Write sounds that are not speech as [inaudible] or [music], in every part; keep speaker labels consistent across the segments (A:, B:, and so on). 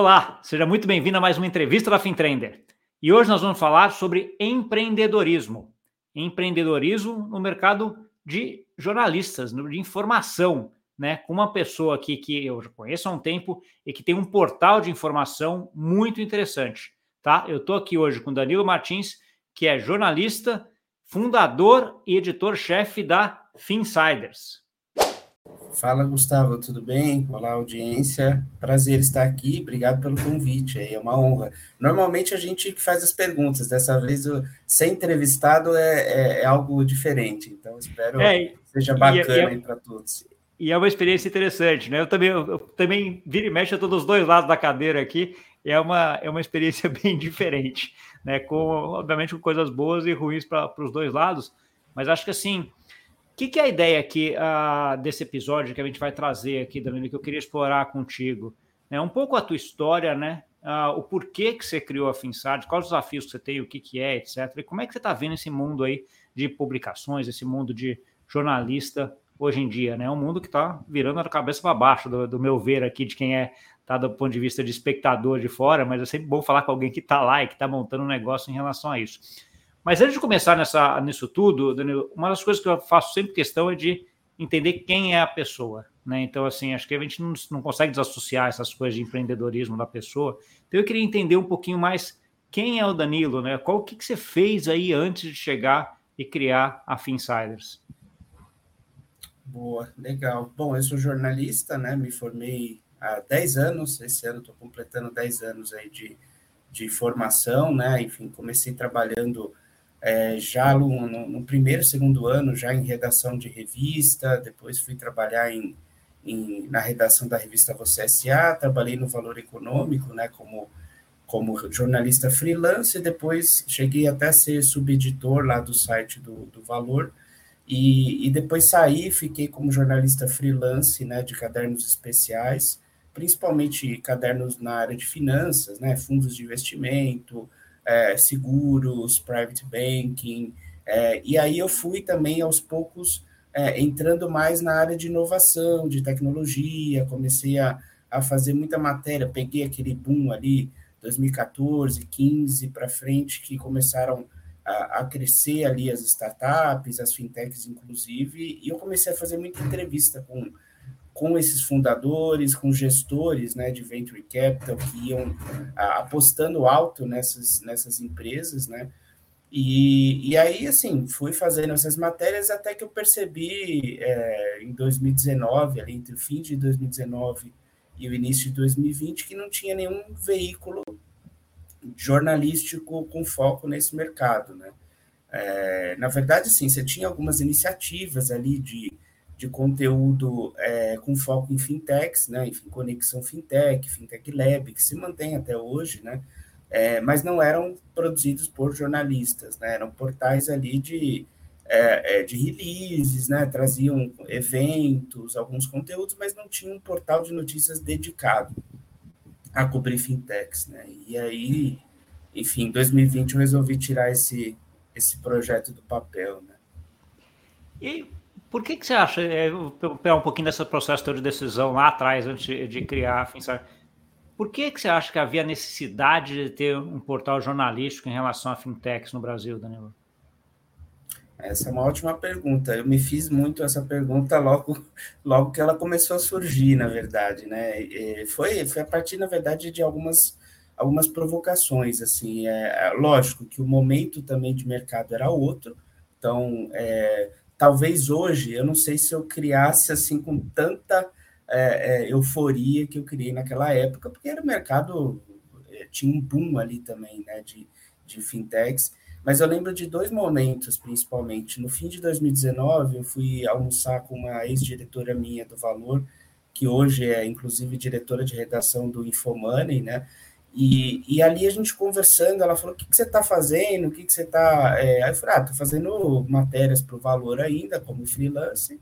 A: Olá, seja muito bem-vindo a mais uma entrevista da FinTrender. E hoje nós vamos falar sobre empreendedorismo. Empreendedorismo no mercado de jornalistas, de informação, né? Com uma pessoa aqui que eu conheço há um tempo e que tem um portal de informação muito interessante, tá? Eu estou aqui hoje com Danilo Martins, que é jornalista, fundador e editor-chefe da Finsiders.
B: Fala, Gustavo, tudo bem? Olá, audiência. Prazer estar aqui. Obrigado pelo convite. É uma honra. Normalmente a gente faz as perguntas. Dessa vez, ser entrevistado é, é, é algo diferente. Então, espero é, que seja bacana é, para todos.
A: E é uma experiência interessante, né? Eu também, eu, eu também vira e mexe a todos os dois lados da cadeira aqui. É uma, é uma experiência [laughs] bem diferente, né? Com, obviamente, com coisas boas e ruins para os dois lados. Mas acho que assim que, que é a ideia aqui uh, desse episódio que a gente vai trazer aqui, Danilo, que eu queria explorar contigo? É um pouco a tua história, né? Uh, o porquê que você criou a Finsard, quais os desafios que você tem, o que, que é, etc. E como é que você está vendo esse mundo aí de publicações, esse mundo de jornalista hoje em dia, né? É um mundo que está virando a cabeça para baixo, do, do, meu ver aqui, de quem é, tá do ponto de vista de espectador de fora, mas é sempre bom falar com alguém que está lá e que está montando um negócio em relação a isso. Mas antes de começar nessa, nisso tudo, Danilo, uma das coisas que eu faço sempre questão é de entender quem é a pessoa. Né? Então, assim, acho que a gente não, não consegue desassociar essas coisas de empreendedorismo da pessoa. Então, eu queria entender um pouquinho mais quem é o Danilo, né? Qual o que, que você fez aí antes de chegar e criar a Finsiders?
B: Boa, legal. Bom, eu sou jornalista, né? Me formei há 10 anos, esse ano estou completando 10 anos aí de, de formação, né? Enfim, comecei trabalhando é, já no, no, primeiro, segundo ano, já em redação de revista, depois fui trabalhar em, em, na redação da revista Você S.A., trabalhei no Valor Econômico, né, como, como jornalista freelance, e depois cheguei até a ser subeditor lá do site do, do Valor, e, e depois saí, fiquei como jornalista freelance, né, de cadernos especiais, principalmente cadernos na área de finanças, né, fundos de investimento, é, seguros, private banking, é, e aí eu fui também aos poucos é, entrando mais na área de inovação, de tecnologia, comecei a, a fazer muita matéria, peguei aquele boom ali, 2014, 15 para frente, que começaram a, a, crescer ali as startups, as fintechs inclusive, e eu comecei a fazer muita entrevista com com esses fundadores, com gestores né, de venture capital que iam apostando alto nessas, nessas empresas, né? E, e aí, assim, fui fazendo essas matérias até que eu percebi é, em 2019, ali entre o fim de 2019 e o início de 2020, que não tinha nenhum veículo jornalístico com foco nesse mercado, né? É, na verdade, sim, você tinha algumas iniciativas ali de de conteúdo é, com foco em fintechs, né, enfim, Conexão Fintech, Fintech Lab, que se mantém até hoje, né, é, mas não eram produzidos por jornalistas, né, eram portais ali de, é, é de releases, né, traziam eventos, alguns conteúdos, mas não tinha um portal de notícias dedicado a cobrir fintechs, né, e aí, enfim, em 2020 eu resolvi tirar esse, esse projeto do papel, né.
A: E por que, que você acha, é, pegar um pouquinho desse processo de decisão lá atrás, antes de criar a Finsar, por que, que você acha que havia necessidade de ter um portal jornalístico em relação a fintechs no Brasil, Danilo?
B: Essa é uma ótima pergunta. Eu me fiz muito essa pergunta logo, logo que ela começou a surgir, na verdade, né? E foi, foi a partir, na verdade, de algumas, algumas provocações, assim. É, é lógico que o momento também de mercado era outro, então é, talvez hoje, eu não sei se eu criasse assim com tanta é, é, euforia que eu criei naquela época, porque era o mercado, é, tinha um boom ali também, né, de, de fintechs, mas eu lembro de dois momentos, principalmente. No fim de 2019, eu fui almoçar com uma ex-diretora minha do Valor, que hoje é, inclusive, diretora de redação do Infomoney, né, e, e ali a gente conversando, ela falou: o que, que você está fazendo? O que, que você está. É... Aí eu falei: ah, estou fazendo matérias para o valor ainda, como freelance,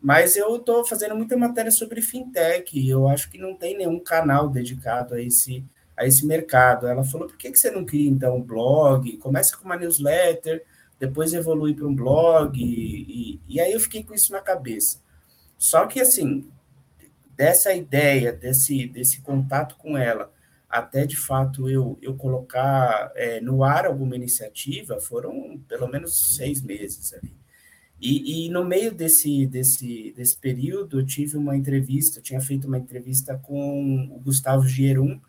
B: mas eu estou fazendo muita matéria sobre fintech, e eu acho que não tem nenhum canal dedicado a esse, a esse mercado. Ela falou: por que, que você não cria então um blog? Começa com uma newsletter, depois evolui para um blog, e, e, e aí eu fiquei com isso na cabeça. Só que assim, dessa ideia, desse, desse contato com ela até de fato eu, eu colocar é, no ar alguma iniciativa, foram pelo menos seis meses ali. E, e, no meio desse, desse, desse período, eu tive uma entrevista, tinha feito uma entrevista com o Gustavo Gierum,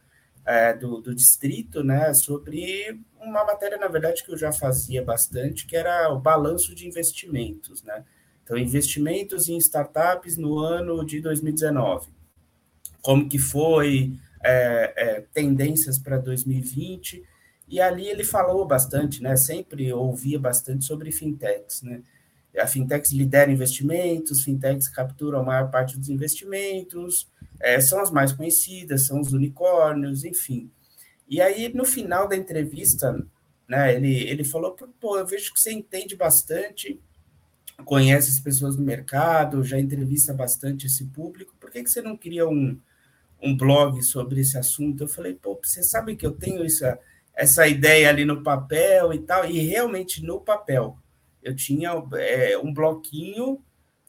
B: é, do, do distrito, né, sobre uma matéria, na verdade, que eu já fazia bastante, que era o balanço de investimentos, né? Então, investimentos em startups no ano de 2019. Como que foi, é, é, tendências para 2020, e ali ele falou bastante, né? Sempre ouvia bastante sobre fintechs, né? A fintechs lidera investimentos, fintechs capturam a maior parte dos investimentos, é, são as mais conhecidas, são os unicórnios, enfim. E aí, no final da entrevista, né, ele, ele falou, pô, eu vejo que você entende bastante, conhece as pessoas do mercado, já entrevista bastante esse público, por que, que você não cria um, um blog sobre esse assunto? Eu falei, pô, você sabe que eu tenho essa, essa ideia ali no papel e tal, e realmente no papel. Eu tinha é, um bloquinho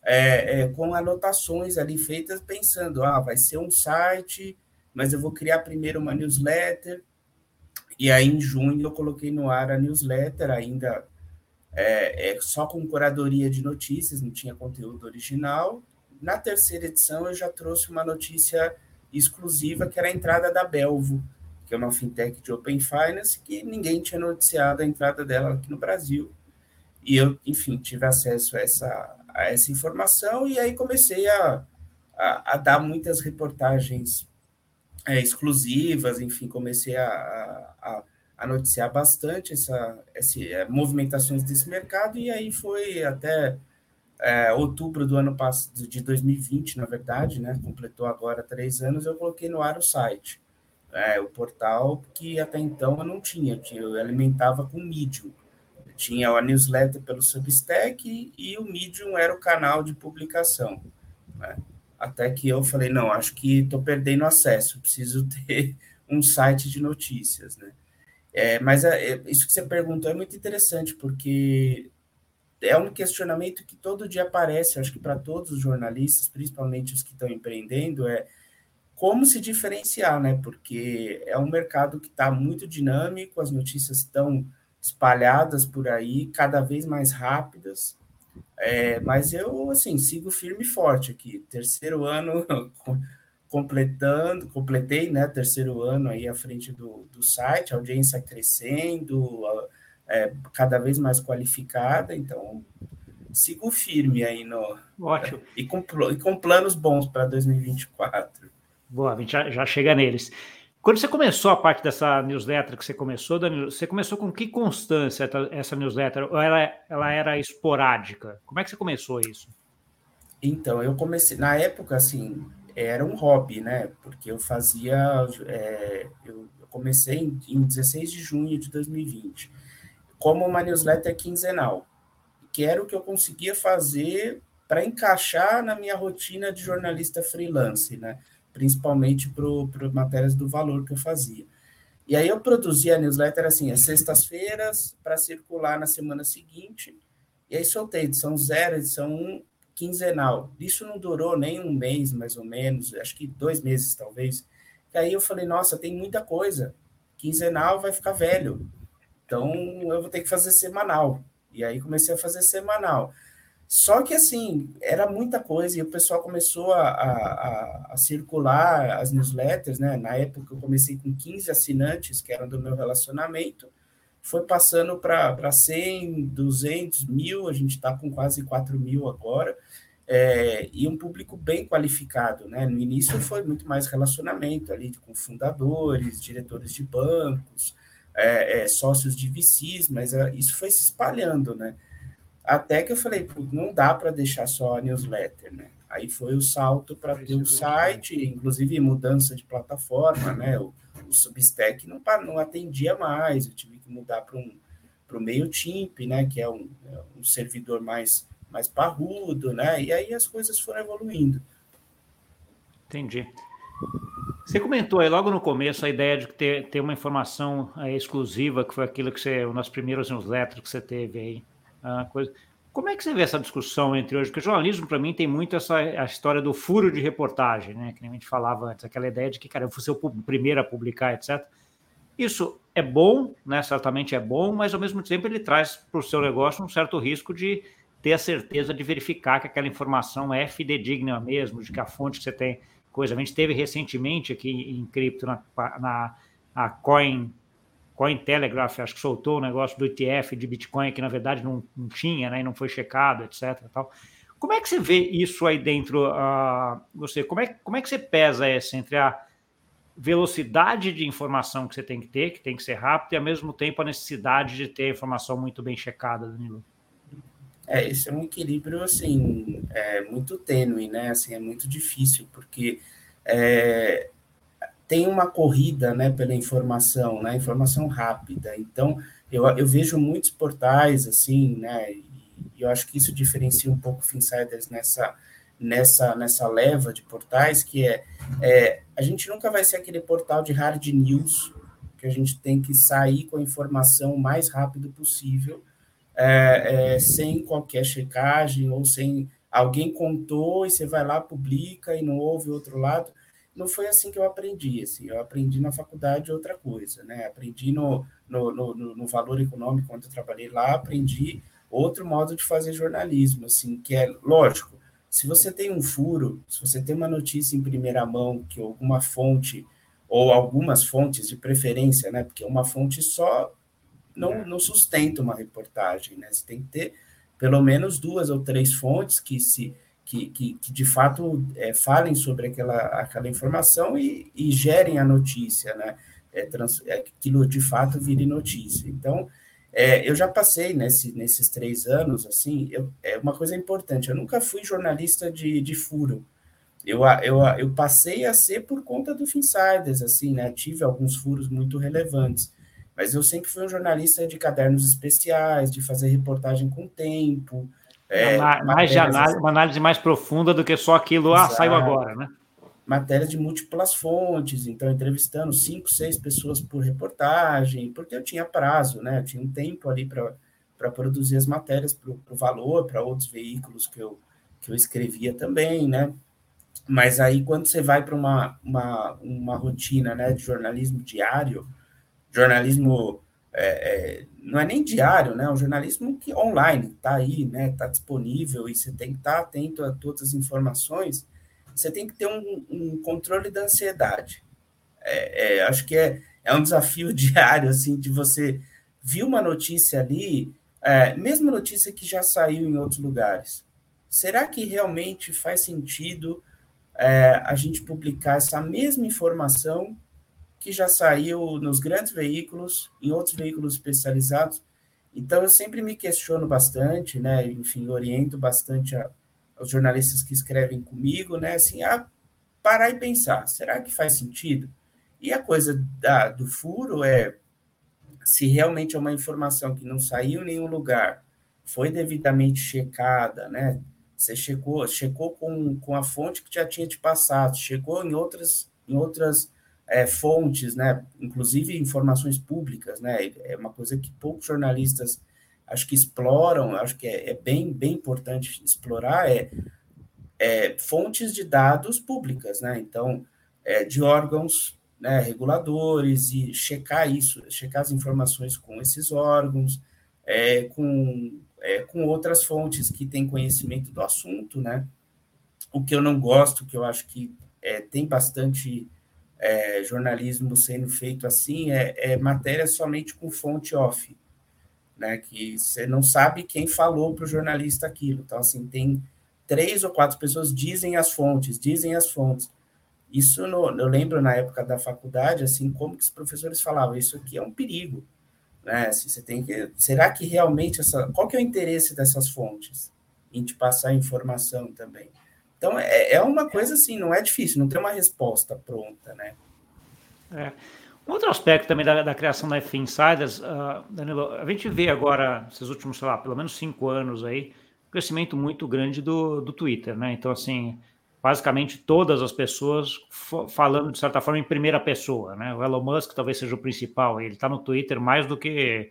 B: é, é, com anotações ali feitas pensando, ah, vai ser um site, mas eu vou criar primeiro uma newsletter, e aí, em junho, eu coloquei no ar a newsletter, ainda é, é, só com curadoria de notícias, não tinha conteúdo original. Na terceira edição, eu já trouxe uma notícia exclusiva, que era a entrada da Belvo, que é uma fintech de Open Finance, que ninguém tinha noticiado a entrada dela aqui no Brasil. E eu, enfim, tive acesso a essa, a essa informação e aí comecei a, a, a dar muitas reportagens é, exclusivas, enfim, comecei a, a, a noticiar bastante essa, essa é, movimentações desse mercado, e aí foi até é, outubro do ano passado, de 2020, na verdade, né? Completou agora três anos, eu coloquei no ar o site. É, o portal que até então eu não tinha, eu alimentava com Medium. Eu tinha a newsletter pelo Substack e o Medium era o canal de publicação. Né? até que eu falei, não, acho que estou perdendo acesso, preciso [laughs] ter um site de notícias, né? É, mas é, é, isso que você perguntou é muito interessante, porque é um questionamento que todo dia aparece, acho que para todos os jornalistas, principalmente os que estão empreendendo, é como se diferenciar, né? Porque é um mercado que está muito dinâmico, as notícias estão espalhadas por aí, cada vez mais rápidas, é, mas eu, assim, sigo firme e forte aqui. Terceiro ano [laughs] completando, completei, né? Terceiro ano aí à frente do, do site, a audiência crescendo, é, cada vez mais qualificada, então sigo firme aí no.
A: Ótimo. [laughs]
B: E com, e com planos bons para 2024.
A: Boa, a gente já, já chega neles. Quando você começou a parte dessa newsletter que você começou, Danilo, você começou com que constância essa newsletter? Ou ela, ela era esporádica? Como é que você começou isso?
B: Então, eu comecei, na época, assim, era um hobby, né? Porque eu fazia, é, eu, comecei em, em 16 de junho de 2020, como uma newsletter quinzenal, que era o que eu conseguia fazer para encaixar na minha rotina de jornalista freelance, né? principalmente para matérias do valor que eu fazia. E aí eu produzia a newsletter assim, às sextas-feiras, para circular na semana seguinte, e aí soltei edição zero, edição um, quinzenal. Isso não durou nem um mês, mais ou menos, acho que dois meses, talvez. E aí eu falei, nossa, tem muita coisa. Quinzenal vai ficar velho. Então eu vou ter que fazer semanal. E aí comecei a fazer semanal. Só que, assim, era muita coisa e o pessoal começou a, a, a, circular as newsletters, né? Na época eu comecei com 15 assinantes, que eram do meu relacionamento, foi passando para 100, 200, mil, a gente está com quase 4 mil agora, é, e um público bem qualificado, né? No início foi muito mais relacionamento ali com fundadores, diretores de bancos, é, é, sócios de VCs, mas é, isso foi se espalhando, né? Até que eu falei, não dá para deixar só a newsletter, né? Aí foi o salto para ter o site, inclusive mudança de plataforma, né? O, o Substack não, não atendia mais, eu tive que mudar para um para o MailChimp, né? Que é um, é um servidor mais, mais parrudo, né? E aí as coisas foram evoluindo.
A: Entendi. Você comentou aí logo no começo a ideia de ter, ter uma informação exclusiva, que foi aquilo que você, das primeiras newsletters que você teve aí coisa. Como é que você vê essa discussão entre hoje? Porque o jornalismo, para mim, tem muito essa a história do furo de reportagem, né? Que a gente falava antes, aquela ideia de que, cara, eu vou ser o primeiro a publicar, etc. Isso é bom, né? Certamente é bom, mas ao mesmo tempo ele traz para o seu negócio um certo risco de ter a certeza de verificar que aquela informação é fidedigna mesmo, de que a fonte que você tem coisa. A gente teve recentemente aqui em cripto na, na a Coin Cointelegraph, acho que soltou o negócio do ETF de Bitcoin, que na verdade não, não tinha, né, e não foi checado, etc. Tal. Como é que você vê isso aí dentro? Uh, você, como, é, como é que você pesa essa entre a velocidade de informação que você tem que ter, que tem que ser rápido, e ao mesmo tempo a necessidade de ter a informação muito bem checada, Danilo?
B: É, esse é um equilíbrio, assim, é, muito tênue, né? Assim, é muito difícil, porque é, tem uma corrida né, pela informação, né, informação rápida. Então, eu, eu vejo muitos portais assim, né, e eu acho que isso diferencia um pouco o Finsiders nessa, nessa, nessa leva de portais, que é, é, a gente nunca vai ser aquele portal de hard news, que a gente tem que sair com a informação o mais rápido possível, é, é, sem qualquer checagem, ou sem alguém contou e você vai lá, publica e não houve outro lado não foi assim que eu aprendi. Assim, eu aprendi na faculdade outra coisa, né? Aprendi no, no, no, no valor econômico, quando eu trabalhei lá, aprendi outro modo de fazer jornalismo, assim, que é lógico. Se você tem um furo, se você tem uma notícia em primeira mão que alguma fonte ou algumas fontes de preferência, né? Porque uma fonte só não, é. não sustenta uma reportagem, né? Você tem que ter pelo menos duas ou três fontes que se que, que, que de fato é, falem sobre aquela, aquela informação e, e gerem a notícia, né? É, trans, é, aquilo de fato vire notícia. Então, é, eu já passei nesse, nesses três anos, assim, eu, é uma coisa importante, eu nunca fui jornalista de, de furo. Eu, eu, eu passei a ser por conta do Finsiders, assim, né? Tive alguns furos muito relevantes, mas eu sempre fui um jornalista de cadernos especiais, de fazer reportagem com tempo,
A: é, mais de análise, uma análise mais profunda do que só aquilo, Exato. ah, saiu agora, né?
B: Matéria de múltiplas fontes, então entrevistando cinco, seis pessoas por reportagem, porque eu tinha prazo, né? Eu tinha um tempo ali para produzir as matérias para o valor, para outros veículos que eu, que eu escrevia também, né? Mas aí, quando você vai para uma, uma, uma rotina né, de jornalismo diário, jornalismo é, é, não é nem diário, né? É um jornalismo que online está aí, né? Está disponível e você tem que estar tá atento a todas as informações. Você tem que ter um, um controle da ansiedade. É, é, acho que é, é um desafio [laughs] diário, assim, de você vir uma notícia ali, é, mesmo notícia que já saiu em outros lugares. Será que realmente faz sentido é, a gente publicar essa mesma informação que já saiu nos grandes veículos, em outros veículos especializados. Então, eu sempre me questiono bastante, né? Enfim, oriento bastante a, aos jornalistas que escrevem comigo, né? Assim, a parar e pensar: será que faz sentido? E a coisa da, do furo é se realmente é uma informação que não saiu em nenhum lugar, foi devidamente checada, né? Você checou, checou com, com a fonte que já tinha te passado, checou em outras, em outras é, fontes, né, inclusive informações públicas, né, é uma coisa que poucos jornalistas acho que exploram, acho que é, é bem, bem importante explorar, é, é, fontes de dados públicas, né, então, é, de órgãos né, reguladores e checar isso, checar as informações com esses órgãos, é, com, é, com outras fontes que têm conhecimento do assunto, né, o que eu não gosto, que eu acho que é, tem bastante é, jornalismo sendo feito assim é, é, matéria somente com fonte off, né? Que você não sabe quem falou para o jornalista aquilo. Então, assim, tem três ou quatro pessoas dizem as fontes, dizem as fontes. Isso no, eu lembro na época da faculdade, assim, como que os professores falavam, isso aqui é um perigo, né? Assim, você tem que, será que realmente essa, qual que é o interesse dessas fontes em te passar informação também? Então, é, é uma coisa assim, não é difícil, não tem uma resposta pronta, né?
A: É. Um outro aspecto também da, da criação da F Insiders, uh, Danilo, a gente vê agora, esses últimos, sei lá, pelo menos cinco anos aí, um crescimento muito grande do, do Twitter, né? Então, assim, basicamente todas as pessoas falando, de certa forma, em primeira pessoa, né? O Elon Musk talvez seja o principal, ele está no Twitter mais do que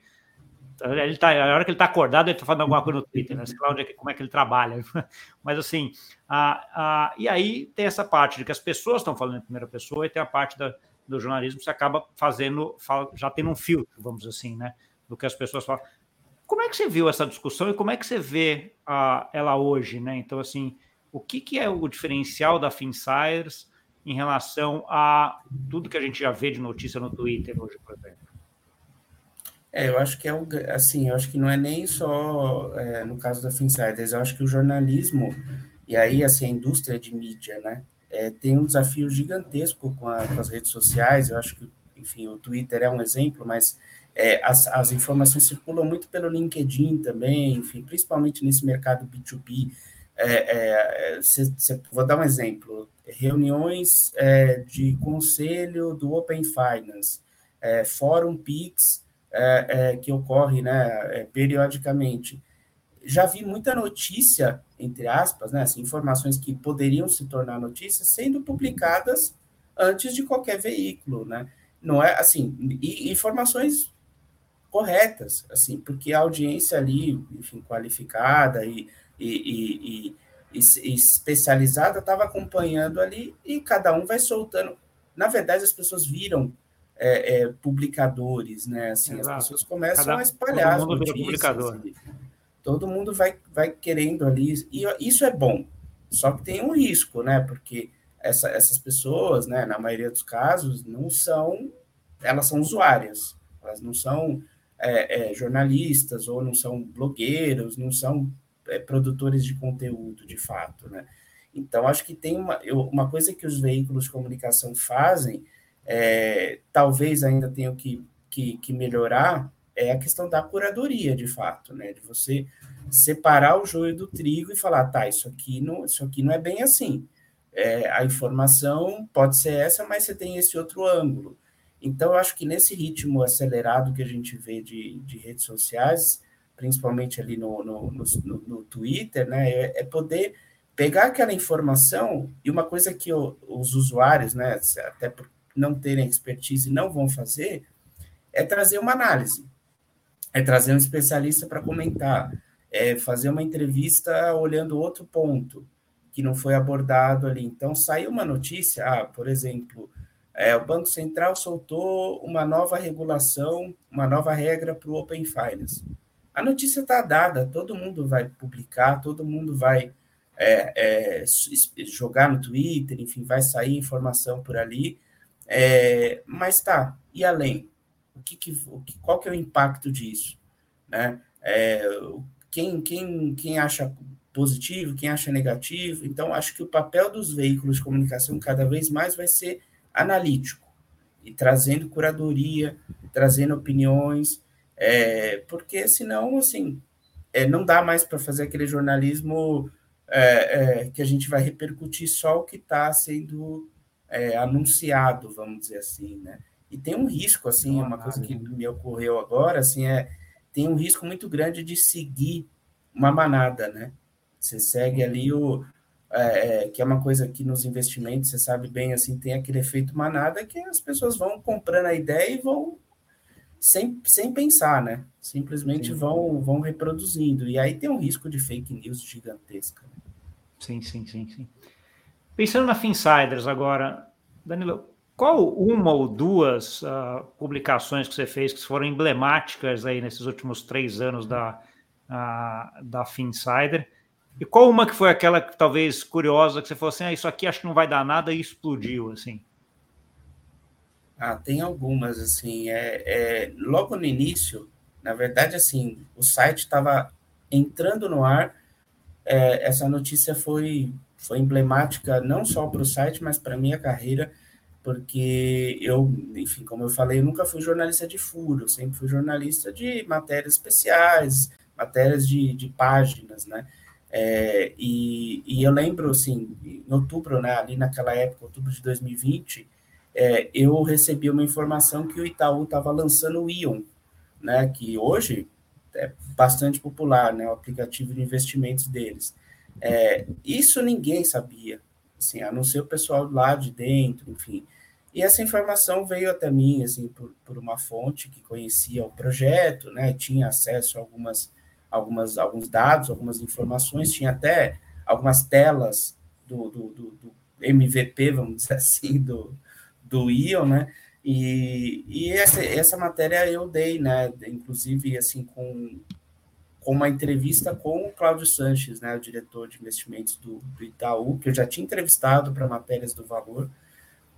A: Ele tá, a hora que ele está acordado, ele está falando alguma coisa no Twitter, né? sei lá onde é, como é que ele trabalha. [laughs] Mas assim, a, a, e aí tem essa parte de que as pessoas estão falando em primeira pessoa e tem a parte da, do jornalismo que você acaba fazendo, já tendo um filtro, vamos assim, né? Do que as pessoas falam. Como é que você viu essa discussão e como é que você vê a, ela hoje, né? Então, assim, o que, que é o diferencial da Finsiders em relação a tudo que a gente já vê de notícia no Twitter hoje, por exemplo?
B: É, eu acho que é o, assim, eu acho que não é nem só é, no caso da Finsiders, eu acho que o jornalismo e aí assim a indústria de mídia, né, é, tem um desafio gigantesco com, a, com, as redes sociais. Eu acho que, enfim, o Twitter é um exemplo, mas é, as, as informações circulam muito pelo LinkedIn também, enfim, principalmente nesse mercado B2B. É, é, cê, cê, vou dar um exemplo: reuniões é, de conselho do Open Finance, Fórum PIX, que ocorre né, periodicamente já vi muita notícia, entre aspas, né, assim, informações que poderiam se tornar notícias sendo publicadas antes de qualquer veículo, né? Não é assim, e informações corretas, assim, porque a audiência ali, enfim, qualificada e, e, e, e especializada estava acompanhando ali e cada um vai soltando. Na verdade, as pessoas viram é, é, publicadores, né? Assim, Exato. as pessoas começam cada, a espalhar as notícias. Publicador. Ali todo mundo vai, vai querendo ali, e isso é bom, só que tem um risco, né? Porque essa, essas pessoas, né, na maioria dos casos, não são, elas são usuárias, elas não são é, é, jornalistas ou não são blogueiros, não são é, produtores de conteúdo, de fato, né? Então, acho que tem uma, eu, uma coisa que os veículos de comunicação fazem, é, talvez ainda tenham que, que, que melhorar, é a questão da curadoria, de fato, né? De você separar o joio do trigo e falar, tá, isso aqui não, isso aqui não é bem assim. É, a informação pode ser essa, mas você tem esse outro ângulo. Então, eu acho que nesse ritmo acelerado que a gente vê de, de redes sociais, principalmente ali no, no, no, no Twitter, né, é, é, poder pegar aquela informação e uma coisa que os usuários, né, até por não terem expertise, não vão fazer, é trazer uma análise é trazer um especialista para comentar, é fazer uma entrevista olhando outro ponto que não foi abordado ali. Então, saiu uma notícia, ah, por exemplo, é, o Banco Central soltou uma nova regulação, uma nova regra para o Open Finance. A notícia está dada, todo mundo vai publicar, todo mundo vai é, é, jogar no Twitter, enfim, vai sair informação por ali. É, mas tá, e além? o que, que, qual que é o impacto disso, né? É, quem, quem, quem acha positivo, quem acha negativo. Então, acho que o papel dos veículos de comunicação cada vez mais vai ser analítico e trazendo curadoria, trazendo opiniões, é, porque senão, assim, é, não dá mais para fazer aquele jornalismo é, é, que a gente vai repercutir só o que está sendo é, anunciado, vamos dizer assim, né? E tem um risco, assim, uma coisa que me ocorreu agora, assim, é tem um risco muito grande de seguir uma manada, né? Você segue ali o é, é, que é uma coisa que nos investimentos, você sabe bem, assim, tem aquele efeito manada que as pessoas vão comprando a ideia e vão sem, sem pensar, né? Simplesmente vão, vão reproduzindo. E aí tem um risco de fake news gigantesca.
A: Sim, sim, sim, sim. Pensando na Finsiders agora, Danilo, qual uma ou duas uh, publicações que você fez que foram emblemáticas aí nesses últimos três anos da, uh, da Finsider? E qual uma que foi aquela que talvez curiosa que você falou assim, ah, isso aqui acho que não vai dar nada e explodiu assim?
B: Ah, tem algumas assim. É, é logo no início, na verdade, assim, o site estava entrando no ar. É, essa notícia foi foi emblemática não só para o site, mas para minha carreira porque eu, enfim, como eu falei, eu nunca fui jornalista de furo, sempre fui jornalista de matérias especiais, matérias de, de páginas, né? É, e, e, eu lembro, assim, em outubro, né, ali naquela época, outubro de 2020, é, eu recebi uma informação que o Itaú estava lançando o Ion, né, que hoje é bastante popular, né, o aplicativo de investimentos deles. É, isso ninguém sabia, assim, a não ser o pessoal lá de dentro, enfim. E essa informação veio até mim, assim, por, por uma fonte que conhecia o projeto, né, tinha acesso a algumas, algumas, alguns dados, algumas informações, tinha até algumas telas do, do, do, do MVP, vamos dizer [laughs] assim, do, do Ion, né, e, e essa, essa matéria eu dei, né, inclusive, assim, com, com uma entrevista com o Cláudio Sanches, né, o diretor de investimentos do, do Itaú, que eu já tinha entrevistado para matérias do Valor,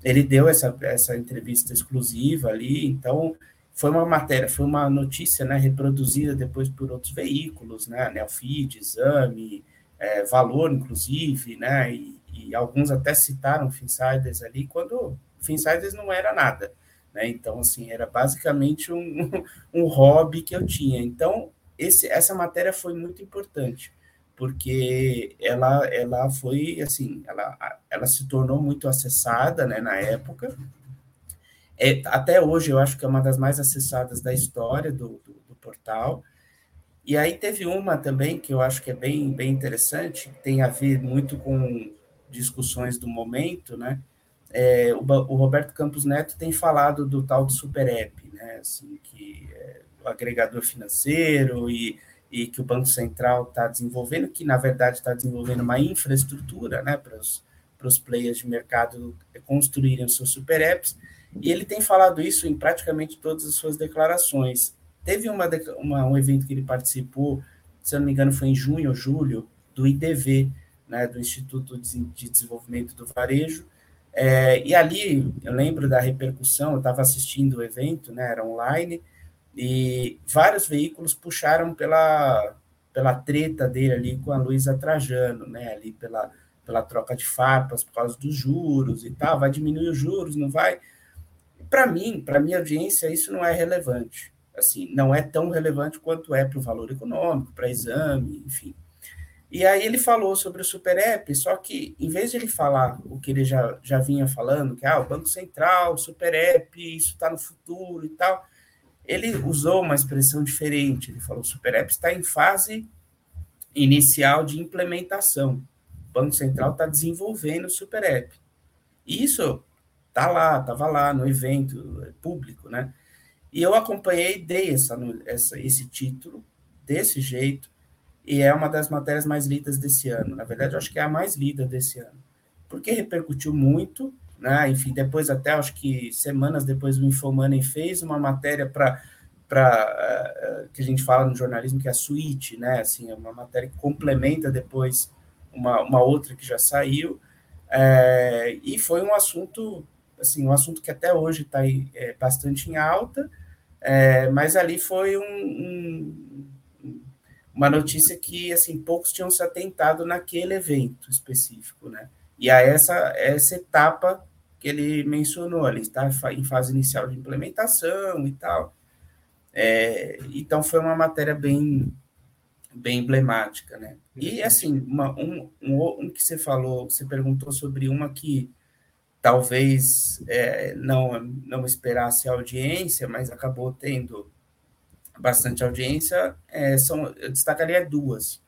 B: ele deu essa, essa entrevista exclusiva ali, então foi uma matéria, foi uma notícia né, reproduzida depois por outros veículos, né, Nelfeed, Exame, é, Valor, inclusive, né, e, e, alguns até citaram Finsiders ali, quando Finsiders não era nada, né, então, assim, era basicamente um, [laughs] um hobby que eu tinha, então, esse, essa matéria foi muito importante, porque ela, ela foi, assim, ela, ela se tornou muito acessada, né, na época. É, até hoje, eu acho que é uma das mais acessadas da história do, do, do portal. E aí teve uma também que eu acho que é bem, bem interessante, tem a ver muito com discussões do momento, né? É, o, o, Roberto Campos Neto tem falado do tal do Super App, né? Assim, que é agregador financeiro e e que o Banco Central está desenvolvendo, que na verdade está desenvolvendo uma infraestrutura né, para os, players de mercado construírem os seus super apps, e ele tem falado isso em praticamente todas as suas declarações. Teve uma, uma, um evento que ele participou, se eu não me engano, foi em junho ou julho, do IDV, né, do Instituto de Desenvolvimento do Varejo, é, e ali eu lembro da repercussão, eu estava assistindo o evento, né, era online, e vários veículos puxaram pela, pela treta dele ali com a Luísa Trajano, né? Ali pela, pela troca de farpas por causa dos juros e tal, vai diminuir os juros, não vai? Para mim, para minha audiência, isso não é relevante. Assim, não é tão relevante quanto é para o valor econômico, para exame, enfim. E aí ele falou sobre o Super App, só que em vez de ele falar o que ele já, já vinha falando, que ah, o Banco Central, Super App, isso está no futuro e tal, ele usou uma expressão diferente. Ele falou: o Super App está em fase inicial de implementação. O Banco Central está desenvolvendo o Super App. Isso tá lá, estava lá no evento público, né? E eu acompanhei, dei essa, essa, esse título desse jeito, e é uma das matérias mais lidas desse ano. Na verdade, eu acho que é a mais lida desse ano, porque repercutiu muito, né? Enfim, depois até acho que semanas depois o Infomoney fez uma matéria para para eh, que a gente fala no jornalismo que é a suíte, né? Assim, é uma matéria que complementa depois uma, uma outra que já saiu. É, e foi um assunto, assim, um assunto que até hoje está é, bastante em alta, é, mas ali foi um, um, uma notícia que, assim, poucos tinham se atentado naquele evento específico, né? E a essa, essa etapa que ele mencionou ali, está em fase inicial de implementação e tal. É, então foi uma matéria bem bem emblemática, né? E assim, uma, um, um, um, que você falou, você perguntou sobre uma que talvez é, não não esperasse audiência, mas acabou tendo bastante audiência. É, são, eu destacaria duas.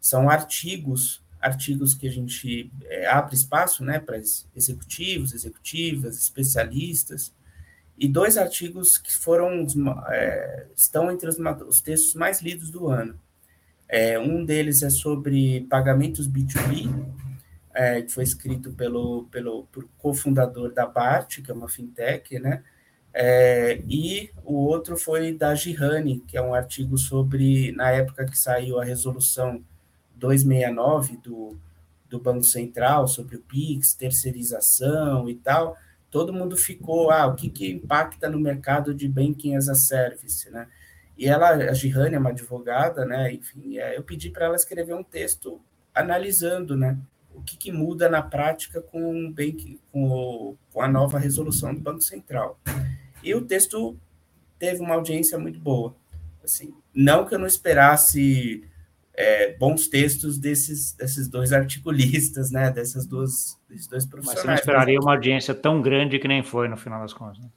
B: São artigos artigos que a gente é, abre espaço né, para executivos, executivas, especialistas, e dois artigos que foram é, estão entre os, os, textos mais lidos do ano. É, um deles é sobre pagamentos B2B, é, que foi escrito pelo, pelo, cofundador da BART, que é uma fintech, né? É, e o outro foi da Gihani, que é um artigo sobre, na época que saiu a resolução 269 do, do Banco Central sobre o PIX, terceirização e tal, todo mundo ficou, ah, o que, que impacta no mercado de banking as a service, né? E ela, a Gihane é uma advogada, né? Enfim, é, eu pedi para ela escrever um texto analisando, né? O que, que muda na prática com, o bank, com, o, com a nova resolução do Banco Central. E o texto teve uma audiência muito boa. Assim, não que eu não esperasse é, bons textos desses, desses dois articulistas, né? Dessas duas, desses dois profissionais.
A: Mas você não esperaria uma audiência tão grande que nem foi no final das contas, né?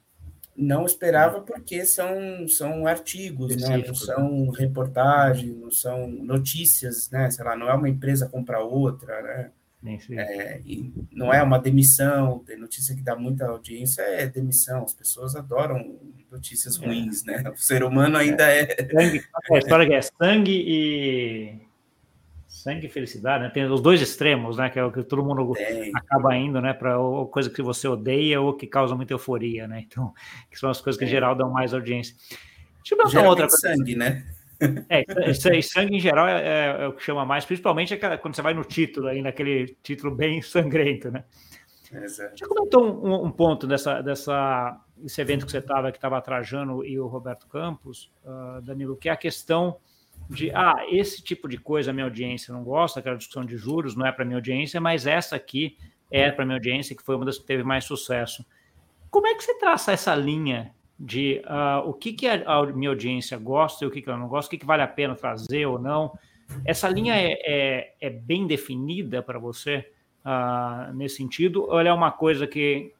B: Não esperava porque são, são artigos, né? não são reportagens, não são notícias, né? Sei lá, não é uma empresa comprar outra, né? É, e não é uma demissão, tem notícia que dá muita audiência, é demissão. As pessoas adoram notícias é. ruins, né? O ser humano ainda é. é.
A: Sangue, a história que é sangue e. Sangue e felicidade, né? Tem os dois extremos, né? Que é o que todo mundo tem. acaba indo, né? Para coisa que você odeia ou que causa muita euforia, né? Então, que são as coisas que em geral dão mais audiência.
B: Deixa eu perguntar outra coisa. sangue, né?
A: É, sangue em geral é, é, é, o que chama mais, principalmente é quando você vai no título, aí naquele título bem [laughs] sangrento, né? Exato. Você comentou um, um, ponto dessa, dessa, desse evento que você estava, que estava Trajano e o Roberto Campos, uh, Danilo, que é a questão de, ah, esse tipo de coisa a minha audiência não gosta, aquela discussão de juros não é para minha audiência, mas essa aqui é para minha audiência, que foi uma das que teve mais sucesso. Como é que você traça essa linha de uh, o que, que a, a, minha audiência gosta e o que, que ela não gosta, o que, que vale a pena trazer ou não. Essa linha é, é, é bem definida para você uh, nesse sentido, ou ela é uma coisa que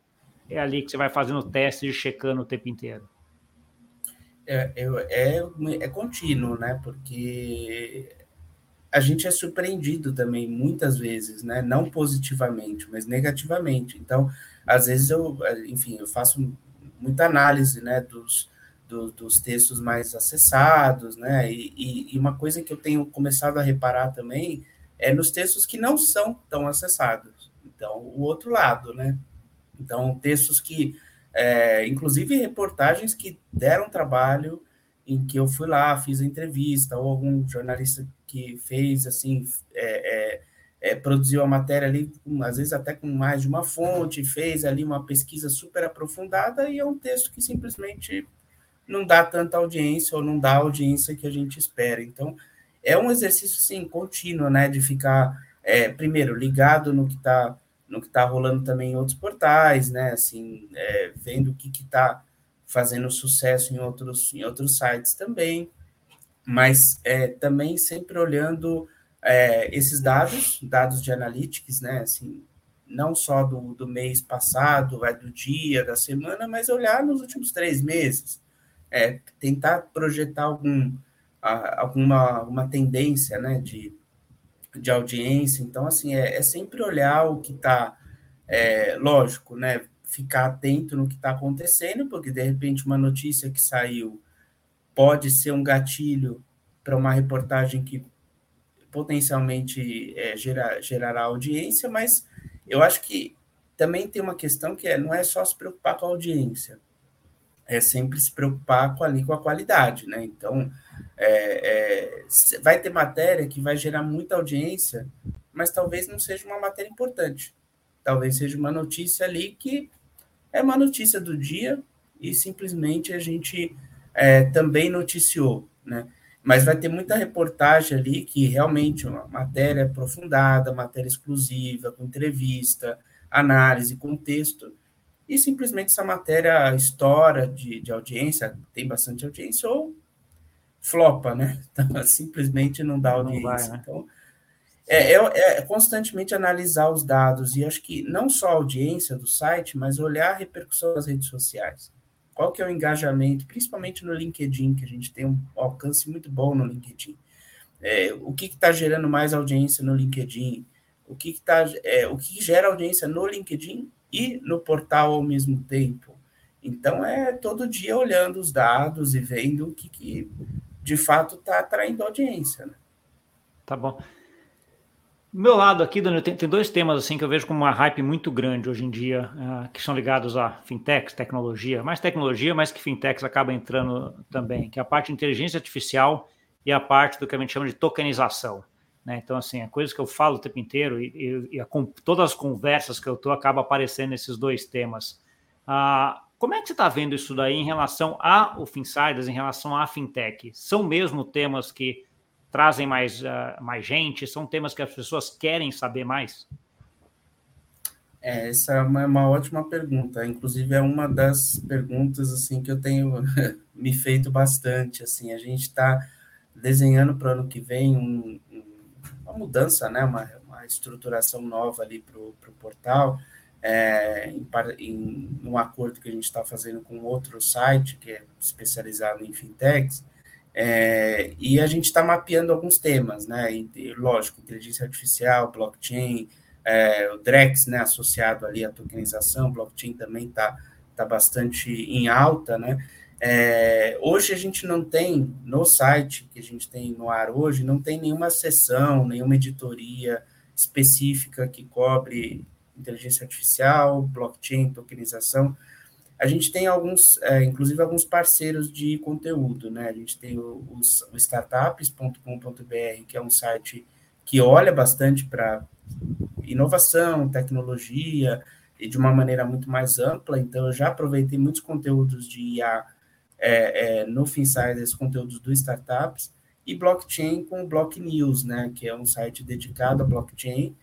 A: é ali que você vai fazendo testes e checando o tempo inteiro?
B: É, é, é, é contínuo, né? Porque a gente é surpreendido também muitas vezes, né? Não positivamente, mas negativamente. Então, às vezes eu, enfim, eu faço muita análise né, dos, do, dos textos mais acessados, né? E, e, uma coisa que eu tenho começado a reparar também é nos textos que não são tão acessados. Então, o outro lado, né? Então, textos que, é, inclusive reportagens que deram trabalho, em que eu fui lá, fiz a entrevista, ou algum jornalista que fez, assim, é, é, é, produziu a matéria ali, às vezes até com mais de uma fonte, fez ali uma pesquisa super aprofundada e é um texto que simplesmente não dá tanta audiência ou não dá a audiência que a gente espera. Então, é um exercício, sim, contínuo, né, de ficar, é, primeiro, ligado no que está no que está rolando também em outros portais, né, assim, é, vendo o que está fazendo sucesso em outros, em outros sites também, mas é, também sempre olhando é, esses dados, dados de analytics, né, assim, não só do, do mês passado, é do dia, da semana, mas olhar nos últimos três meses, é, tentar projetar algum, alguma uma tendência, né, de, de audiência. Então, assim, é, é sempre olhar o que está, é, lógico, né, ficar atento no que está acontecendo, porque de repente uma notícia que saiu pode ser um gatilho para uma reportagem que potencialmente é, gerar, gerará audiência, mas eu acho que também tem uma questão que é, não é só se preocupar com a audiência, é sempre se preocupar com, ali, com a qualidade, né? Então, é, é, vai ter matéria que vai gerar muita audiência, mas talvez não seja uma matéria importante. Talvez seja uma notícia ali que é uma notícia do dia e simplesmente a gente é, também noticiou, né? mas vai ter muita reportagem ali que realmente uma matéria aprofundada, matéria exclusiva, com entrevista, análise, contexto, e simplesmente essa matéria estoura de, de audiência, tem bastante audiência, ou flopa, né? [laughs] Então, simplesmente não dá audiência. Não vai, né? Então, é, é, é, constantemente analisar os dados, e acho que não só a audiência do site, mas olhar a repercussão das redes sociais. Qual que é o engajamento, principalmente no LinkedIn, que a gente tem um alcance muito bom no LinkedIn. É, o que está gerando mais audiência no LinkedIn? O que, que, tá, é, o que gera audiência no LinkedIn e no portal ao mesmo tempo? Então, é todo dia olhando os dados e vendo o que, que de fato está atraindo audiência. Né?
A: Tá bom. Meu lado aqui, Daniel, tem, tem, dois temas assim que eu vejo como uma hype muito grande hoje em dia, uh, que são ligados a fintechs, tecnologia, mais tecnologia, mas que fintechs acaba entrando também, que é a parte de inteligência artificial e a parte do que a gente chama de tokenização. Né? Então, assim, é coisas que eu falo o tempo inteiro e, e, e a, todas as conversas que eu estou acaba aparecendo esses dois temas. Uh, como é que você está vendo isso daí em relação ao Finsiders, em relação à fintech? São mesmo temas que trazem mais, uh, mais gente? São temas que as pessoas querem saber mais?
B: É, essa é uma, uma, ótima pergunta. Inclusive, é uma das perguntas assim que eu tenho [laughs] me feito bastante. Assim, a gente está desenhando para o ano que vem um, um, uma mudança, né? uma, uma estruturação nova ali para o portal, é, em, em um acordo que a gente está fazendo com outro site que é especializado em fintechs. É, e a gente está mapeando alguns temas, né? E, lógico, inteligência artificial, blockchain, é, o Drex, né, associado ali à tokenização, blockchain também está tá bastante em alta, né? É, hoje a gente não tem, no site que a gente tem no ar hoje, não tem nenhuma sessão, nenhuma editoria específica que cobre inteligência artificial, blockchain, tokenização. A gente tem alguns, é, inclusive alguns parceiros de conteúdo, né? A gente tem o, o, startups.com.br, que é um site que olha bastante para inovação, tecnologia, e de uma maneira muito mais ampla. Então, eu já aproveitei muitos conteúdos de IA é, é, no Finsiders, conteúdos do Startups, e blockchain com o Block News, né, que é um site dedicado a blockchain,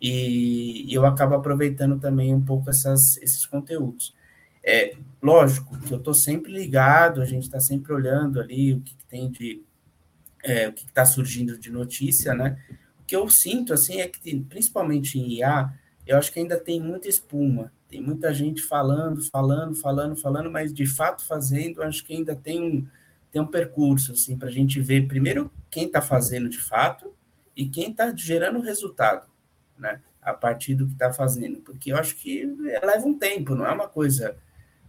B: e, eu acabo aproveitando também um pouco essas, esses conteúdos. É, lógico que eu estou sempre ligado, a gente está sempre olhando ali o que, que tem de. É, o que está surgindo de notícia, né? O que eu sinto, assim, é que, principalmente em IA, eu acho que ainda tem muita espuma, tem muita gente falando, falando, falando, falando, mas de fato fazendo, acho que ainda tem um, tem um percurso, assim, para a gente ver primeiro quem está fazendo de fato e quem está gerando resultado, né? A partir do que está fazendo, porque eu acho que leva um tempo, não é uma coisa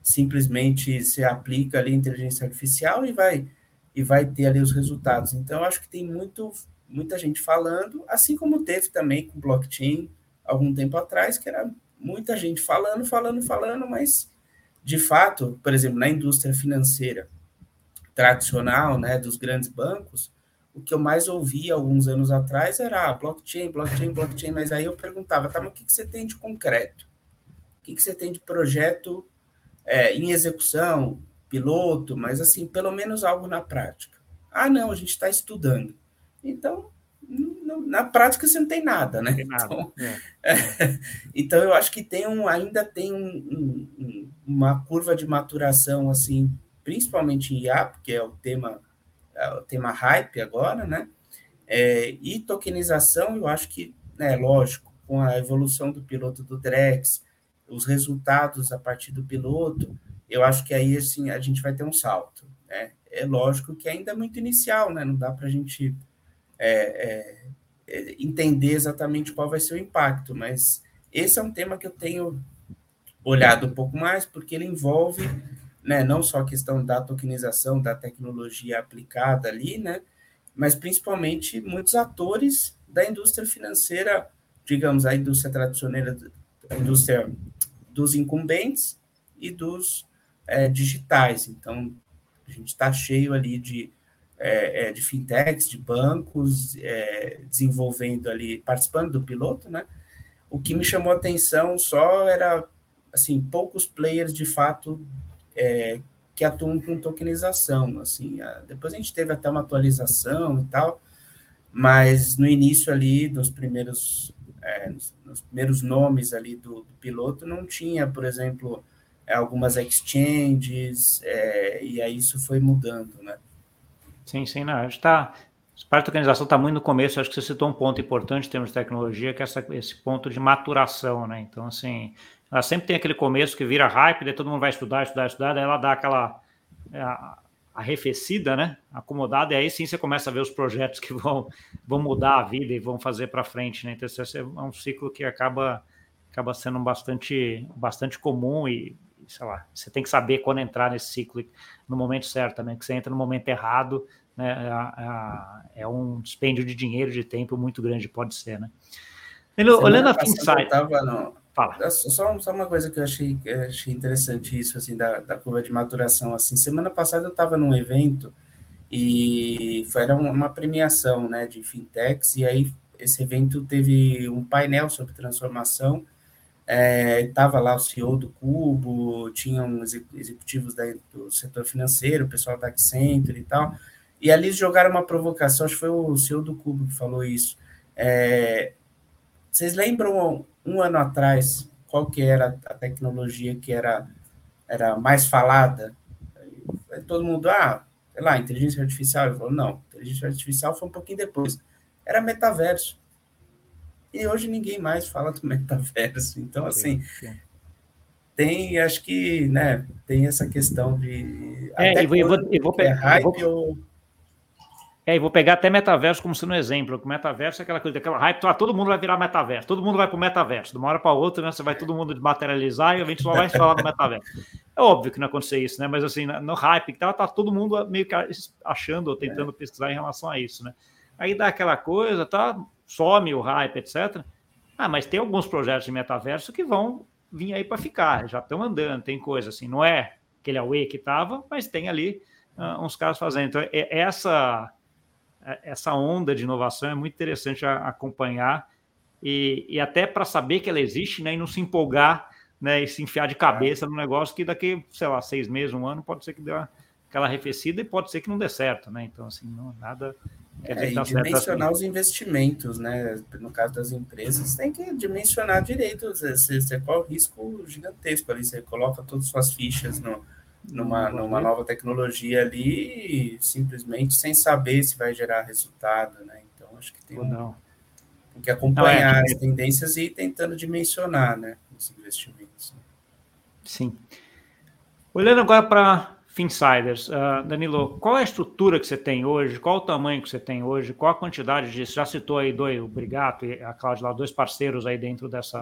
B: simplesmente se aplica ali inteligência artificial e vai e vai ter ali os resultados. Então, eu acho que tem muito muita gente falando, assim como teve também com blockchain algum tempo atrás, que era muita gente falando, falando, falando, mas de fato, por exemplo, na indústria financeira tradicional, né, dos grandes bancos, o que eu mais ouvia alguns anos atrás era ah, blockchain, blockchain, blockchain, mas aí eu perguntava, tá, mas o que, que você tem de concreto? O que, que você tem de projeto é, em execução, piloto, mas assim, pelo menos algo na prática? Ah, não, a gente está estudando. Então, na prática você não tem nada, né? Tem nada. Então. É, [laughs] então, eu acho que tem um, ainda tem um, um, uma curva de maturação, assim, principalmente em IA, porque é o tema, o tema hype agora, né? É, e tokenização, eu acho que, né, lógico, com a evolução do piloto do Drex, os resultados a partir do piloto, eu acho que aí assim a gente vai ter um salto. Né? É lógico que ainda é muito inicial, né? Não dá para a gente é, é, é, entender exatamente qual vai ser o impacto, mas esse é um tema que eu tenho olhado um pouco mais, porque ele envolve né, não só a questão da tokenização, da tecnologia aplicada ali, né, mas principalmente muitos atores da indústria financeira, digamos, a indústria tradicional, a indústria dos incumbentes e dos é, digitais. Então, a gente está cheio ali de é, é, de fintechs, de bancos, é, desenvolvendo ali, participando do piloto, né? O que me chamou a atenção só era, assim, poucos players de fato é, que atuam com tokenização, assim. A, depois a gente teve até uma atualização e tal, mas no início ali, nos primeiros, é, nos, primeiros nomes ali do, do, piloto, não tinha, por exemplo, algumas exchanges, e aí isso foi mudando, né?
A: Sim, sim, não. A gente está. A parte da organização está muito no começo, acho que você citou um ponto importante em termos de tecnologia, que é essa, esse ponto de maturação, né? Então, assim, ela sempre tem aquele começo que vira hype, daí todo mundo vai estudar, estudar, estudar, daí ela dá aquela é, arrefecida, né? Acomodada, e aí sim você começa a ver os projetos que [laughs] vão, vão mudar a vida e vão fazer para frente, né? Então, esse é um ciclo que acaba, acaba sendo bastante, bastante comum e, sei lá, você tem que saber quando entrar nesse ciclo no momento certo também, que você entra no momento errado, né, é, é, é um dispêndio de dinheiro, de tempo muito grande, pode ser, né?
B: Ele, olhando a FinSight... Fala. Só, só uma coisa que eu achei, achei interessante isso, assim, da, da curva de maturação, assim, semana passada eu estava num evento e foi, era uma premiação, né, de fintechs, e aí esse evento teve um painel sobre transformação, estava é, lá o CEO do Cubo, tinham executivos da, do setor financeiro, o pessoal da Accenture e tal, e ali jogaram uma provocação, acho que foi o CEO do Cubo que falou isso. É, vocês lembram um ano atrás qual que era a tecnologia que era, era mais falada? Todo mundo, ah, sei lá, inteligência artificial. Ele falou, não, inteligência artificial foi um pouquinho depois. Era metaverso e hoje ninguém mais fala do [laughs] metaverso. Então, assim, sim, sim. tem, acho que, né, tem essa questão de.
A: É, eu vou, eu vou, eu vou, é hype eu vou... ou. É, e vou pegar até metaverso como sendo um exemplo. O metaverso é aquela coisa, aquela hype, ah, todo mundo vai virar metaverso, todo mundo vai para o metaverso. De uma hora para outra, né, você vai todo mundo materializar e a gente só vai falar do metaverso. É óbvio que não acontecer isso, né? Mas assim, no hype que tá, tá todo mundo meio que achando ou tentando é. pesquisar em relação a isso, né? Aí dá aquela coisa, tá? Some o hype, etc. Ah, mas tem alguns projetos de metaverso que vão vir aí para ficar, já estão andando, tem coisa assim, não é aquele away que estava, mas tem ali uh, uns caras fazendo. Então, é, essa é, essa onda de inovação é muito interessante a, acompanhar e, e até para saber que ela existe né, e não se empolgar né, e se enfiar de cabeça no negócio que daqui, sei lá, seis meses, um ano, pode ser que dê uma, aquela arrefecida e pode ser que não dê certo, né? Então, assim, não, nada.
B: É, e dimensionar assim. os investimentos, né? No caso das empresas, tem que dimensionar direito. Você, você qual o risco gigantesco ali? Você coloca todas as suas fichas no, numa, numa nova tecnologia ali, simplesmente sem saber se vai gerar resultado, né? Então, acho que tem, um, tem que acompanhar não, é, as tendências e ir tentando dimensionar, né, os investimentos.
A: Sim. Olhando agora para Finsiders, uh, Danilo, qual é a estrutura que você tem hoje? Qual o tamanho que você tem hoje? Qual a quantidade disso? Já citou aí dois, o Brigato e a Cláudia lá, dois parceiros aí dentro dessa,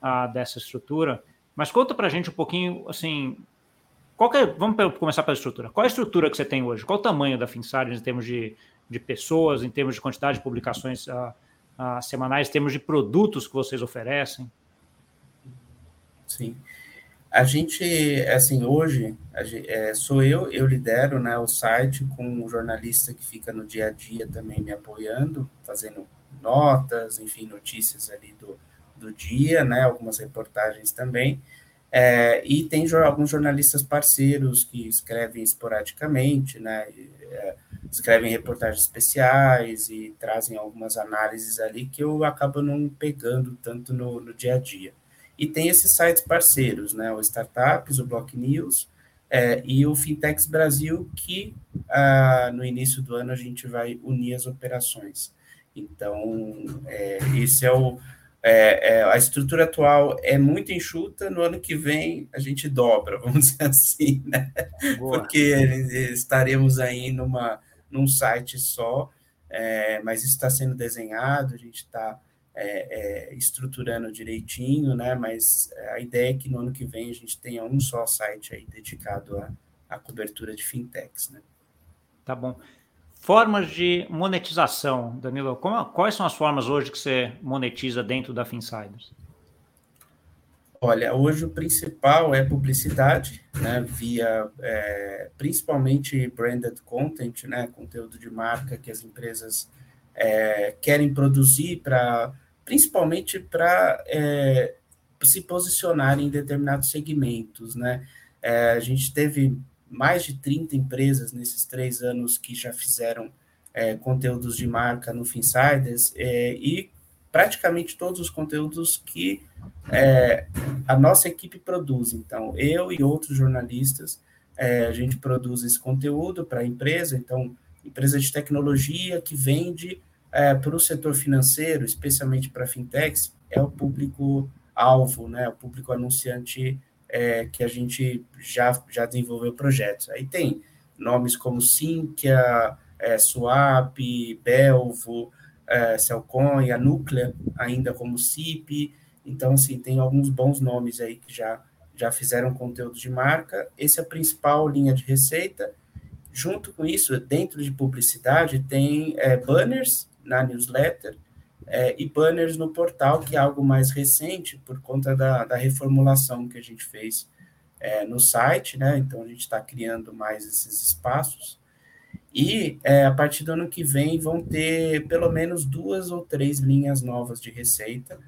A: uh, dessa estrutura. Mas conta para a gente um pouquinho, assim, qual é, vamos começar pela estrutura. Qual é a estrutura que você tem hoje? Qual o tamanho da Finsardes em termos de, de pessoas, em termos de quantidade de publicações uh, uh, semanais, em termos de produtos que vocês oferecem?
B: Sim. A gente, assim, hoje, gente, é, sou eu, eu lidero né, o site com um jornalista que fica no dia a dia também me apoiando, fazendo notas, enfim, notícias ali do, do dia, né, algumas reportagens também. É, e tem alguns jornalistas parceiros que escrevem esporadicamente, né, é, escrevem reportagens especiais e trazem algumas análises ali que eu acabo não pegando tanto no, no dia a dia. E tem esses sites parceiros, né, o Startups, o Block News é, e o Fintechs Brasil, que ah, no início do ano a gente vai unir as operações. Então, é, esse é o é, é, a estrutura atual é muito enxuta, no ano que vem a gente dobra, [laughs] vamos dizer assim, né? Boa. Porque estaremos aí numa, num site só, é, mas isso está sendo desenhado, a gente está é, é, estruturando direitinho, né? Mas a ideia é que no ano que vem a gente tenha um só site aí dedicado à, à cobertura de fintechs, né?
A: Tá bom. Formas de monetização, Danilo. Como, quais são as formas hoje que você monetiza dentro da Finsiders?
B: Olha, hoje o principal é publicidade, né, via é, principalmente branded content, né, conteúdo de marca que as empresas é, querem produzir para, principalmente para é, se posicionar em determinados segmentos, né. É, a gente teve mais de 30 empresas nesses três anos que já fizeram é, conteúdos de marca no Finsiders é, e praticamente todos os conteúdos que é, a nossa equipe produz. Então, eu e outros jornalistas, é, a gente produz esse conteúdo para a empresa, então, empresa de tecnologia que vende é, para o setor financeiro, especialmente para fintechs, é o público-alvo, né, o público anunciante é, que a gente já, já desenvolveu projetos. Aí tem nomes como Sinqia, é, Swap, Belvo, é, Celcon e a Núclea, ainda como CIP. Então, assim, tem alguns bons nomes aí que já, já fizeram conteúdo de marca. Essa é a principal linha de receita. Junto com isso, dentro de publicidade, tem é, banners na newsletter, é, e banners no portal, que é algo mais recente, por conta da, da reformulação que a gente fez é, no site, né? Então a gente está criando mais esses espaços. E é, a partir do ano que vem vão ter pelo menos duas ou três linhas novas de receita,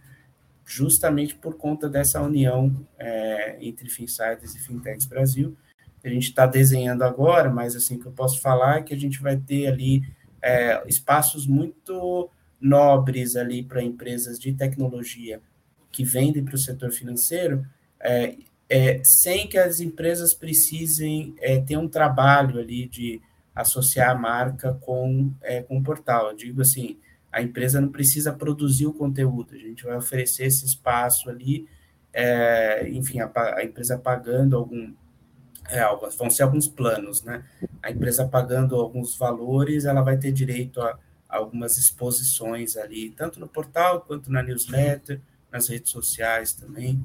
B: justamente por conta dessa união é, entre Finsiders e Fintechs Brasil. A gente está desenhando agora, mas assim que eu posso falar é que a gente vai ter ali é, espaços muito nobres ali para empresas de tecnologia que vendem para o setor financeiro, é, é, sem que as empresas precisem é, ter um trabalho ali de associar a marca com, é, com o portal. Eu digo assim, a empresa não precisa produzir o conteúdo, a gente vai oferecer esse espaço ali, é, enfim, a, a, empresa pagando algum, é, vão ser alguns planos, né? A empresa pagando alguns valores, ela vai ter direito a, a algumas exposições ali, tanto no portal quanto na newsletter, nas redes sociais também.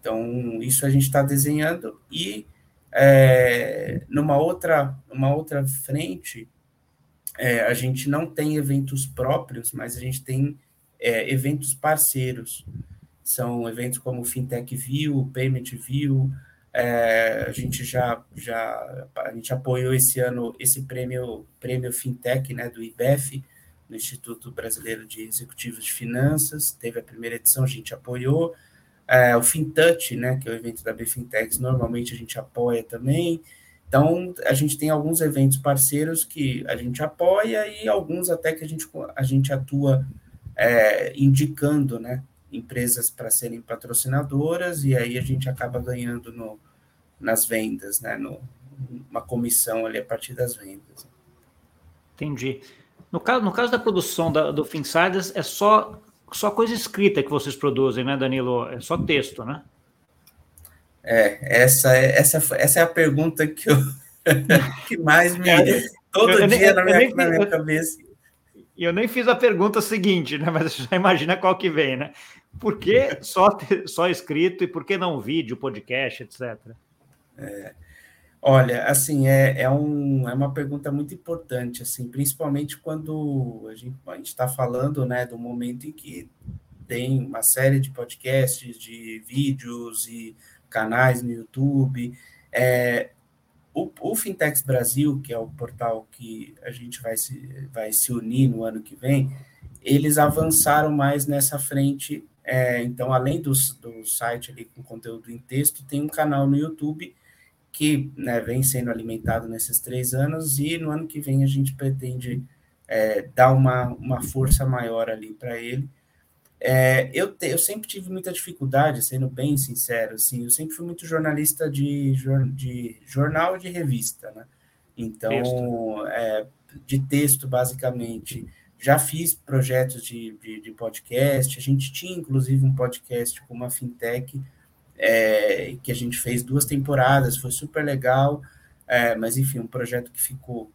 B: Então, isso a gente está desenhando e é, numa outra numa outra frente, é, a gente não tem eventos próprios, mas a gente tem é, eventos parceiros. São eventos como Fintech View, Payment View, é, a gente já, já a gente apoiou esse ano esse prêmio, prêmio Fintech né, do IBEF, no Instituto Brasileiro de Executivos de Finanças. Teve a primeira edição, a gente apoiou. É, o FinTouch, né, que é o evento da BFintechs, normalmente a gente apoia também. Então, a gente tem alguns eventos parceiros que a gente apoia e alguns até que a gente, a gente atua é, indicando, né, empresas para serem patrocinadoras e aí a gente acaba ganhando no, nas vendas, né? No, uma comissão ali a partir das vendas.
A: Entendi. No caso, no caso da produção da, do Finsiders, é só, só coisa escrita que vocês produzem, né, Danilo? É só texto, né?
B: É, essa é, essa, essa é a pergunta que, eu, [laughs] que mais me. É, todo eu, dia eu, na, minha, na minha cabeça.
A: E eu nem fiz a pergunta seguinte, né? Mas você já imagina qual que vem, né? Por que só, só escrito e por que não vídeo, podcast, etc?
B: É, olha, assim, é, é, um, é uma pergunta muito importante, assim, principalmente quando a gente está falando né, do momento em que tem uma série de podcasts, de vídeos e canais no YouTube. É, o, o Fintechs Brasil, que é o portal que a gente vai se, vai se unir no ano que vem, eles avançaram mais nessa frente é, então, além do, do site ali com conteúdo em texto, tem um canal no YouTube que né, vem sendo alimentado nesses três anos e no ano que vem a gente pretende é, dar uma, uma força maior ali para ele. É, eu, te, eu sempre tive muita dificuldade, sendo bem sincero, assim, eu sempre fui muito jornalista de, de jornal e de revista, né? Então, é, de texto, basicamente. Já fiz projetos de, de, de, podcast, a gente tinha inclusive um podcast com uma fintech é, que a gente fez duas temporadas, foi super legal, é, mas enfim, um projeto que ficou,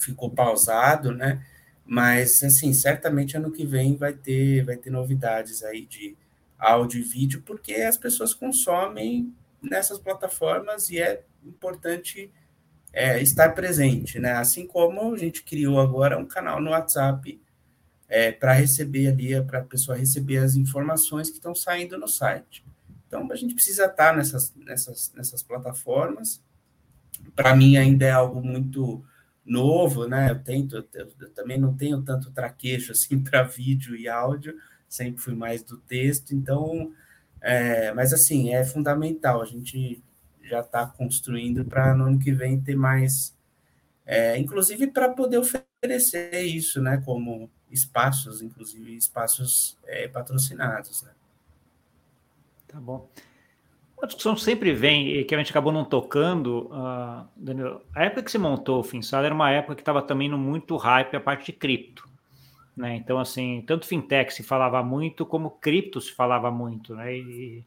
B: ficou pausado, né? Mas assim, certamente ano que vem vai ter, vai ter novidades aí de áudio e vídeo, porque as pessoas consomem nessas plataformas e é importante é, estar presente, né? Assim como a gente criou agora um canal no WhatsApp é, para receber ali, para a pessoa receber as informações que estão saindo no site. Então, a gente precisa estar nessas, nessas, nessas plataformas. Para mim, ainda é algo muito novo, né? Eu, tento, eu, eu também não tenho tanto traquejo [laughs] assim para vídeo e áudio, sempre fui mais do texto, então, é, mas assim, é fundamental a gente já está construindo para no ano que vem ter mais, é, inclusive para poder oferecer isso, né, como espaços, inclusive espaços é, patrocinados, né.
A: Tá bom. Uma discussão sempre vem, e que a gente acabou não tocando, uh, a época que se montou o FinSal era uma época que estava também no muito hype a parte de cripto. Né? Então, assim, tanto fintech se falava muito, como cripto se falava muito. Né? E,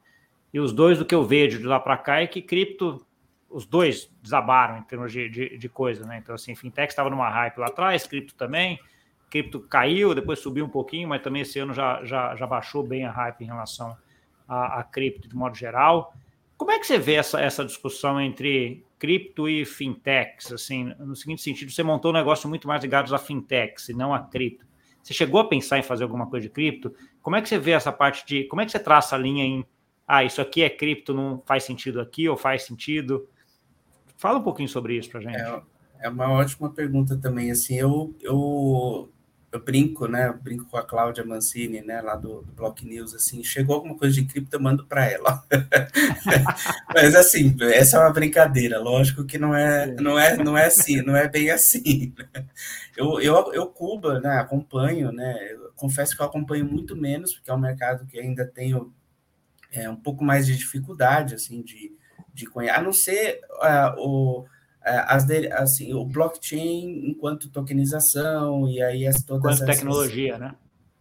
A: e os dois do que eu vejo de lá para cá é que cripto, os dois desabaram em termos de, de, de coisa, né? Então, assim, fintech estava numa hype lá atrás, cripto também. Cripto caiu, depois subiu um pouquinho, mas também esse ano já, já, já baixou bem a hype em relação a, a cripto de modo geral. Como é que você vê essa, essa discussão entre cripto e fintechs? Assim, no seguinte sentido, você montou um negócio muito mais ligado a fintechs e não a cripto. Você chegou a pensar em fazer alguma coisa de cripto? Como é que você vê essa parte de. Como é que você traça a linha em ah, isso aqui é cripto, não faz sentido aqui ou faz sentido? Fala um pouquinho sobre isso para gente.
B: É, é, uma ótima pergunta também. Assim, eu, eu, eu brinco, né? Eu brinco com a Cláudia Mancini, né? Lá do, do Block News, assim, chegou alguma coisa de cripto, eu mando para ela. [laughs] Mas assim, essa é uma brincadeira. Lógico que não é, não é, não é assim, não é bem assim. Eu, eu, eu Cuba, né? Acompanho, né? Eu confesso que eu acompanho muito menos, porque é um mercado que ainda tenho é, um pouco mais de dificuldade assim de, de conhecer, a não ser uh, o, as de, assim, o blockchain enquanto tokenização e aí as
A: todas enquanto essas, tecnologia, né?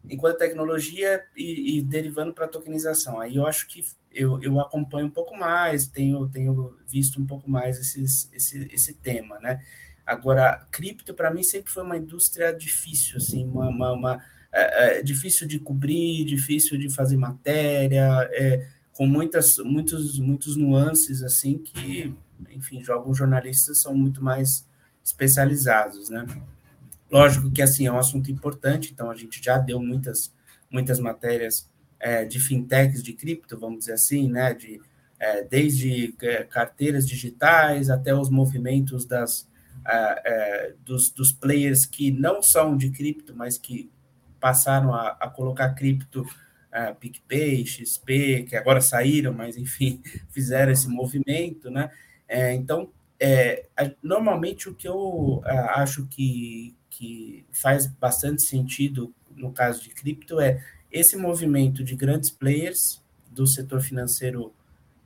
B: Enquanto tecnologia e, e derivando para tokenização. Aí eu acho que eu, eu acompanho um pouco mais, tenho, tenho visto um pouco mais esses, esse, esse tema, né? Agora, cripto para mim sempre foi uma indústria difícil, assim, uma, uma, uma é, é, difícil de cobrir, difícil de fazer matéria, é, com muitas, muitos, muitos nuances assim que, enfim, alguns jornalistas são muito mais especializados, né? Lógico que assim é um assunto importante, então a gente já deu muitas, muitas matérias é, de fintechs de cripto, vamos dizer assim, né? De, é, desde é, carteiras digitais até os movimentos das, é, é, dos, dos players que não são de cripto, mas que passaram a, a colocar cripto, uh, PicPay, XP, que agora saíram, mas enfim, [laughs] fizeram esse movimento, né? É, então, é, normalmente o que eu uh, acho que, que faz bastante sentido no caso de cripto é esse movimento de grandes players do setor financeiro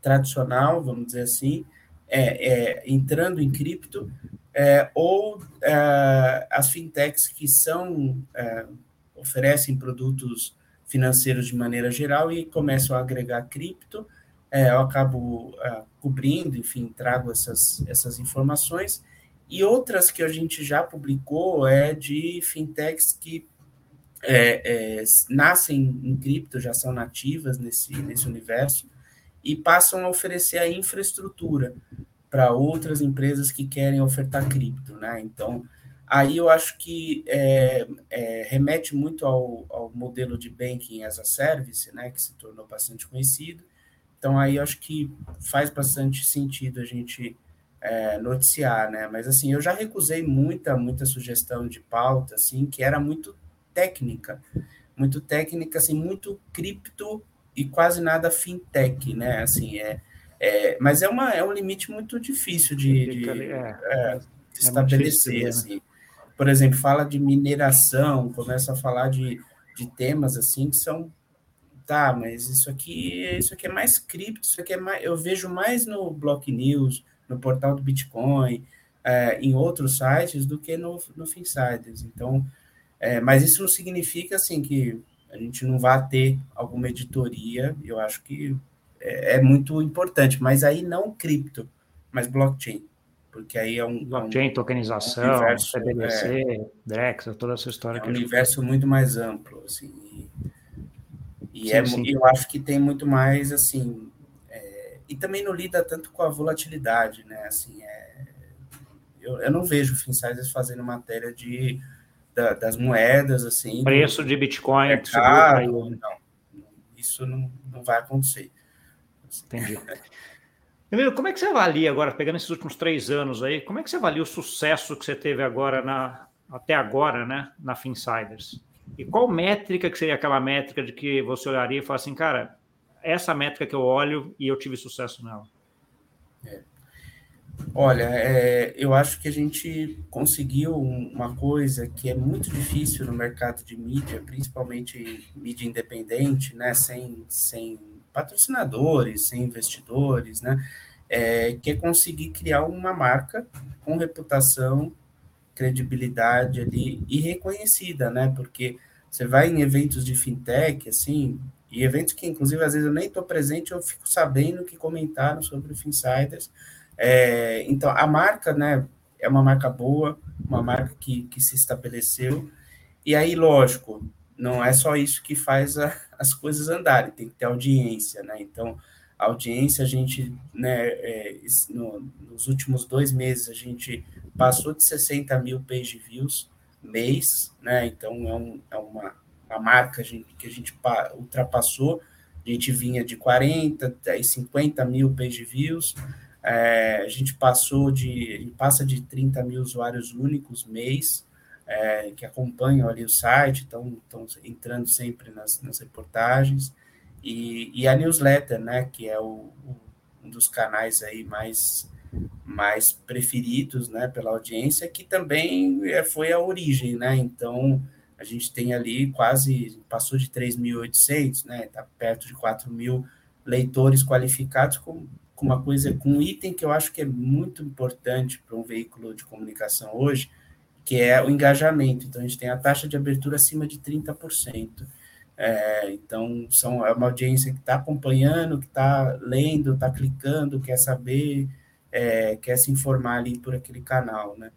B: tradicional, vamos dizer assim, é, é, entrando em cripto, é, ou é, as fintechs que são é, oferecem produtos financeiros de maneira geral e começam a agregar cripto. É, eu acabo uh, cobrindo, enfim, trago essas, essas informações. E outras que a gente já publicou é de fintechs que é, é, nascem em cripto, já são nativas nesse, nesse universo, e passam a oferecer a infraestrutura para outras empresas que querem ofertar cripto. Né? Então, Aí eu acho que é, é, remete muito ao, ao, modelo de banking as a service, né, que se tornou bastante conhecido. Então aí acho que faz bastante sentido a gente é, noticiar, né? Mas assim, eu já recusei muita, muita sugestão de pauta, assim, que era muito técnica, muito técnica, assim, muito cripto e quase nada fintech, né? Assim, é, é mas é, uma, é um limite muito difícil de, de, é, é, de estabelecer, assim por exemplo, fala de mineração, começa a falar de, de temas assim que são tá, mas isso aqui, isso aqui é mais cripto, isso aqui é mais, eu vejo mais no Block News, no portal do Bitcoin, é, em outros sites do que no, no Finsiders. Então, é, mas isso não significa assim que a gente não vai ter alguma editoria. Eu acho que é, é muito importante, mas aí não cripto, mas blockchain porque aí é um.
A: Blockchain, um, tokenização, um universo, CBDC, é, DEX, toda essa história.
B: É um universo muito mais amplo, assim. E, e sim, é, sim. eu acho que tem muito mais, assim. É, e também não lida tanto com a volatilidade, né? Assim, é, eu, eu não vejo Finsiders fazendo matéria de, da, das moedas, assim.
A: Preço de Bitcoin.
B: Mercado, não, isso não, não vai acontecer.
A: Entendi. [laughs] Emílio, como é que você avalia agora, pegando esses últimos três anos aí, como é que você avalia o sucesso que você teve agora na, até agora, né, na Finsiders? E qual métrica que seria aquela métrica de que você olharia e falasse assim, cara, essa métrica que eu olho e eu tive sucesso nela?
B: É. Olha, é, eu acho que a gente conseguiu uma coisa que é muito difícil no mercado de mídia, principalmente mídia independente, né, sem, sem patrocinadores, sem investidores, né? É, que é conseguir criar uma marca com reputação, credibilidade ali e reconhecida, né? Porque você vai em eventos de fintech, assim, e eventos que, inclusive, às vezes eu nem estou presente, eu fico sabendo que comentaram sobre o Finsiders. É, então, a marca, né, é uma marca boa, uma marca que, que se estabeleceu. E aí, lógico, não é só isso que faz a, as coisas andarem, tem que ter audiência, né? Então, audiência, a gente, né, é, no, nos últimos dois meses, a gente passou de 60 mil page views mês, né? Então, é, um, é uma, uma marca que a gente ultrapassou. A gente vinha de 40, e 50 mil page views. É, a gente passou de, passa de 30 mil usuários únicos mês é, que acompanham ali o site, estão entrando sempre nas, nas reportagens, e, e, a newsletter, né, que é o, um dos canais aí mais, mais preferidos, né, pela audiência, que também é, foi a origem, né, então a gente tem ali quase, passou de 3.800, né, está perto de 4 mil leitores qualificados com, com uma coisa, com um item que eu acho que é muito importante para um veículo de comunicação hoje, que é o engajamento. Então, a gente tem a taxa de abertura acima de 30%. É, então, são, é uma audiência que está acompanhando, que está lendo, está clicando, quer saber, é, quer se informar ali por aquele canal, né?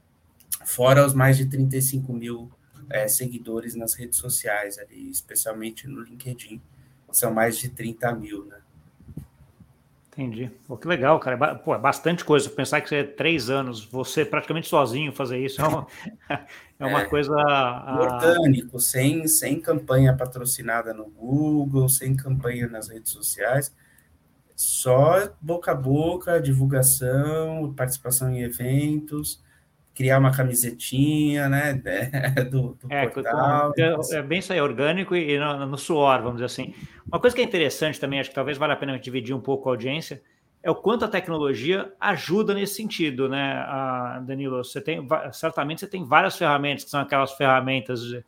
B: Fora os mais de 35 mil é, seguidores nas redes sociais, ali, especialmente no LinkedIn, são mais de 30 mil, né?
A: Entendi. Pô, que legal, cara. Pô, é bastante coisa. Pensar que você é três anos, você praticamente sozinho fazer isso é uma, [laughs] é uma é, coisa.
B: Orgânico, sem, sem campanha patrocinada no Google, sem campanha nas redes sociais. Só boca a boca, divulgação, participação em eventos criar uma camisetinha, né, [laughs] do, do
A: é, portal. É, é, bem isso aí, orgânico e, no, no, suor, vamos dizer assim. Uma coisa que é interessante também, acho que talvez valha a pena dividir um pouco a audiência, é o quanto a tecnologia ajuda nesse sentido, né, Danilo? Você tem, certamente você tem várias ferramentas, que são aquelas ferramentas de,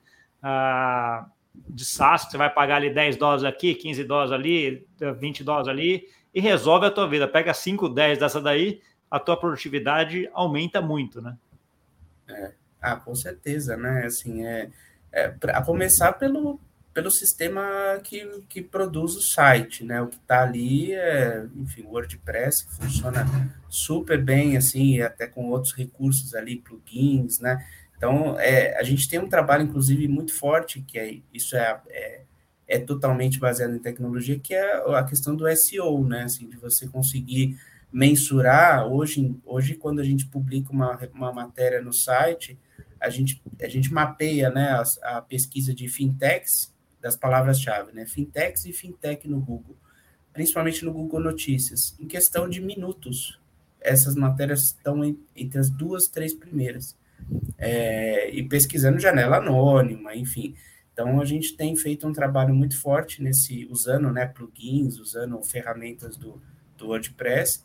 A: de SaaS, que você vai pagar ali 10 dólares aqui, 15 dólares ali, 20 dólares ali, e resolve a tua vida. Pega 5, 10 dessa daí, a tua produtividade aumenta muito, né?
B: É. Ah, com certeza, né? Assim, é, é a começar pelo, pelo sistema que, que produz o site, né? O que está ali é, enfim, WordPress que funciona super bem, assim, até com outros recursos ali, plugins, né? Então, é, a gente tem um trabalho, inclusive, muito forte, que é, isso é, é, é totalmente baseado em tecnologia, que é a questão do SEO, né? Assim, de você conseguir mensurar, hoje, hoje quando a gente publica uma, uma matéria no site, a gente, a gente mapeia né, a, a pesquisa de fintechs, das palavras-chave, né? Fintechs e fintech no Google, principalmente no Google Notícias, em questão de minutos. Essas matérias estão entre as duas, três primeiras. É, e pesquisando janela anônima, enfim. Então a gente tem feito um trabalho muito forte nesse, usando né, plugins, usando ferramentas do, do WordPress,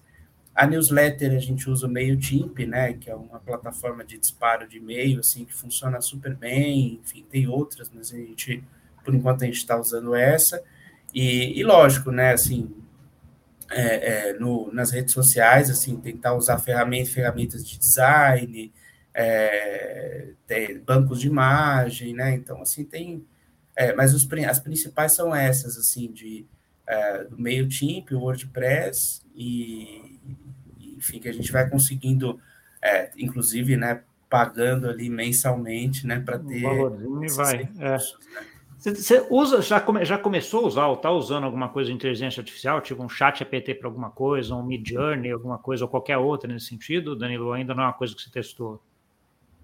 B: a newsletter a gente usa o MailChimp, né, que é uma plataforma de disparo de e-mail, assim, que funciona super bem, enfim, tem outras, mas a gente, por enquanto, a gente está usando essa. E, e, lógico, né, assim, é, é, no, nas redes sociais, assim, tentar usar ferramentas, ferramentas de design, é, bancos de imagem, né, então, assim, tem... É, mas os, as principais são essas, assim, de é, do MailChimp, o WordPress e, enfim, que a gente vai conseguindo, é, inclusive, né, pagando ali mensalmente, né, para ter. Um
A: valorzinho e vai. É. Né? Você usa, já, come, já começou a usar ou está usando alguma coisa de inteligência artificial, tipo um chat APT para alguma coisa, um Mid Journey, alguma coisa, ou qualquer outra nesse sentido, Danilo? Ainda não é uma coisa que você testou?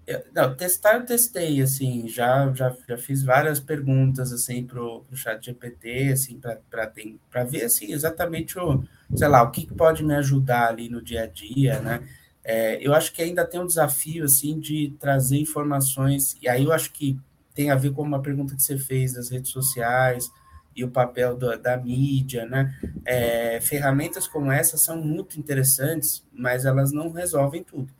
B: Eu, não, testar eu testei, assim, já, já, já fiz várias perguntas, assim, para o chat GPT, assim, para ver, assim, exatamente o, sei lá, o que pode me ajudar ali no dia a dia, né? É, eu acho que ainda tem um desafio, assim, de trazer informações, e aí eu acho que tem a ver com uma pergunta que você fez das redes sociais e o papel do, da mídia, né? É, ferramentas como essa são muito interessantes, mas elas não resolvem tudo.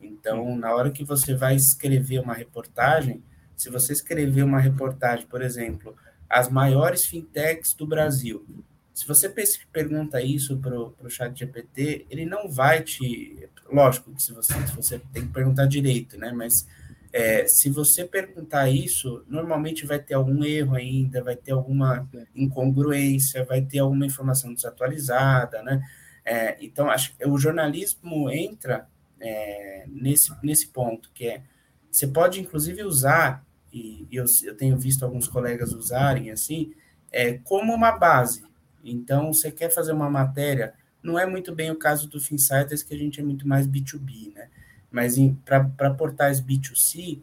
B: Então, na hora que você vai escrever uma reportagem, se você escrever uma reportagem, por exemplo, as maiores fintechs do Brasil, se você pergunta isso para o chat GPT, ele não vai te... Lógico que se você, se você tem que perguntar direito, né? Mas é, se você perguntar isso, normalmente vai ter algum erro ainda, vai ter alguma incongruência, vai ter alguma informação desatualizada, né? É, então, acho que o jornalismo entra é, nesse, nesse ponto, que é, você pode inclusive usar, e eu, eu tenho visto alguns colegas usarem assim, é, como uma base. Então, você quer fazer uma matéria, não é muito bem o caso do Finsiders, que a gente é muito mais B2B, né? Mas para portais B2C,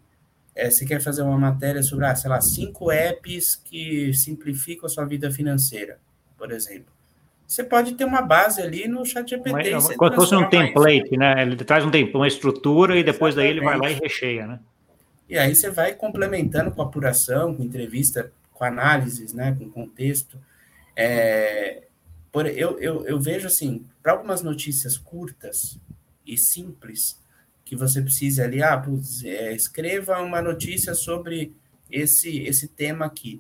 B: é, você quer fazer uma matéria sobre, ah, sei lá, cinco apps que simplificam a sua vida financeira, por exemplo você pode ter uma base ali no chat GPT.
A: Mas, quando fosse um template, isso. né? Ele traz um template, uma estrutura e depois Exatamente. daí ele vai lá e recheia, né?
B: E aí você vai complementando com apuração, com entrevista, com análises, né? Com contexto. É, por, eu, eu, eu vejo assim, para algumas notícias curtas e simples, que você precisa ali, ah, putz, é, escreva uma notícia sobre esse, esse tema aqui.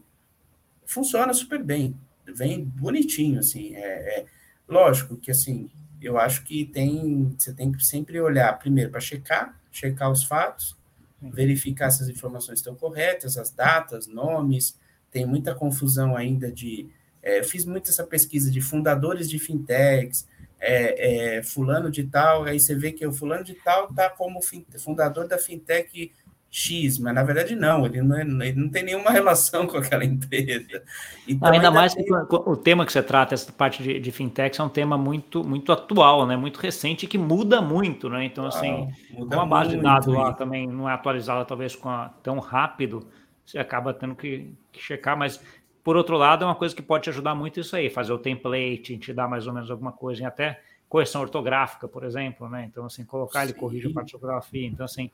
B: Funciona super bem vem bonitinho, assim. É, é, lógico que, assim, eu acho que tem, você tem que sempre olhar, primeiro, para checar, checar os fatos, verificar se as informações estão corretas, as datas, nomes, tem muita confusão ainda de. É, eu fiz muito essa pesquisa de fundadores de fintechs, é, é, fulano de tal, aí você vê que o fulano de tal está como fundador da fintech X, mas na verdade não, ele não, é, ele não tem nenhuma [laughs] relação com aquela empresa.
A: Então, ainda, ainda, mais tem... que o tema que você trata, essa parte de, de fintechs, é um tema muito, muito atual, né? muito recente que muda muito, né? Então, assim, como a base de dados lá também não é atualizada talvez com a, tão rápido, você acaba tendo que, que, checar, mas por outro lado, é uma coisa que pode te ajudar muito isso aí, fazer o template, te dar mais ou menos alguma coisa, em até correção ortográfica, por exemplo, né? Então, assim, colocar Sim. ele corrige a parte de ortografia. Então, assim,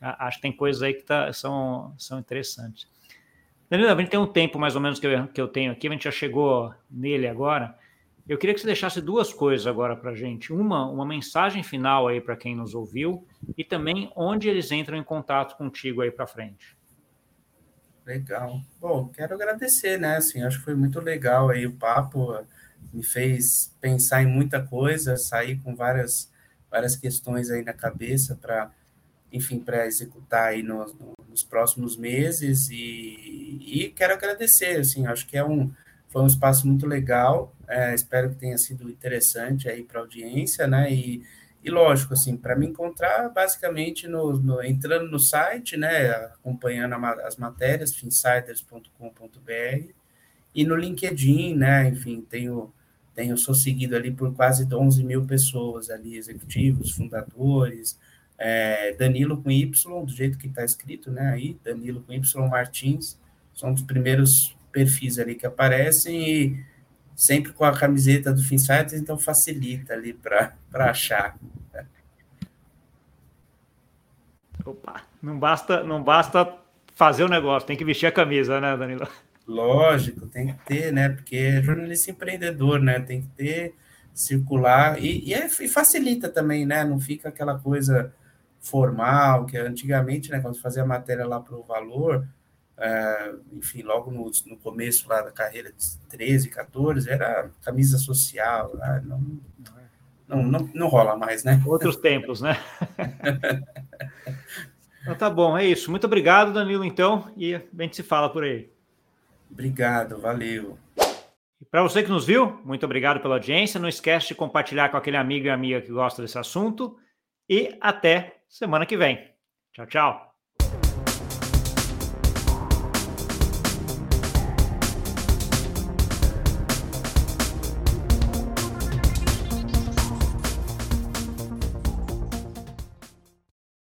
A: acho que tem coisas aí que tá, são, são interessantes. Danilo, a gente tem um tempo mais ou menos que eu, que eu tenho aqui, a gente já chegou nele agora. Eu queria que você deixasse duas coisas agora para a gente. Uma, uma mensagem final aí para quem nos ouviu e também onde eles entram em contato contigo aí para frente.
B: Legal. Bom, quero agradecer, né? Assim, acho que foi muito legal aí o papo, me fez pensar em muita coisa, sair com várias, várias questões aí na cabeça para enfim, para executar aí no, no, nos próximos meses e, e, quero agradecer, assim, acho que é um, foi um espaço muito legal, é, espero que tenha sido interessante aí para a audiência, né, e, e lógico, assim, para me encontrar basicamente no, no, entrando no site, né, acompanhando a, as matérias, finsiders.com.br e no LinkedIn, né, enfim, tenho tenho, sou seguido ali por quase 11 mil pessoas ali, executivos, fundadores, é, Danilo com Y, do jeito que está escrito, né? Aí, Danilo com Y Martins, são os primeiros perfis ali que aparecem e sempre com a camiseta do Finsights, então facilita ali para achar.
A: Opa, não basta, não basta fazer o negócio, tem que vestir a camisa, né, Danilo?
B: Lógico, tem que ter, né? Porque é jornalista empreendedor, né? Tem que ter, circular, e, e, é, e facilita também, né? Não fica aquela coisa formal, que antigamente, né, quando fazia matéria lá para o valor, é, enfim, logo no, no, começo lá da carreira de 13, 14, era camisa social, né, não, não, não, não rola mais, né?
A: Outros [laughs] tempos, né? então, tá bom, é isso. Muito obrigado, Danilo, então, e a gente se fala por aí.
B: Obrigado, valeu.
A: Para você que nos viu, muito obrigado pela audiência. Não esquece de compartilhar com aquele amigo e amiga que gosta desse assunto. E até semana que vem. Tchau, tchau.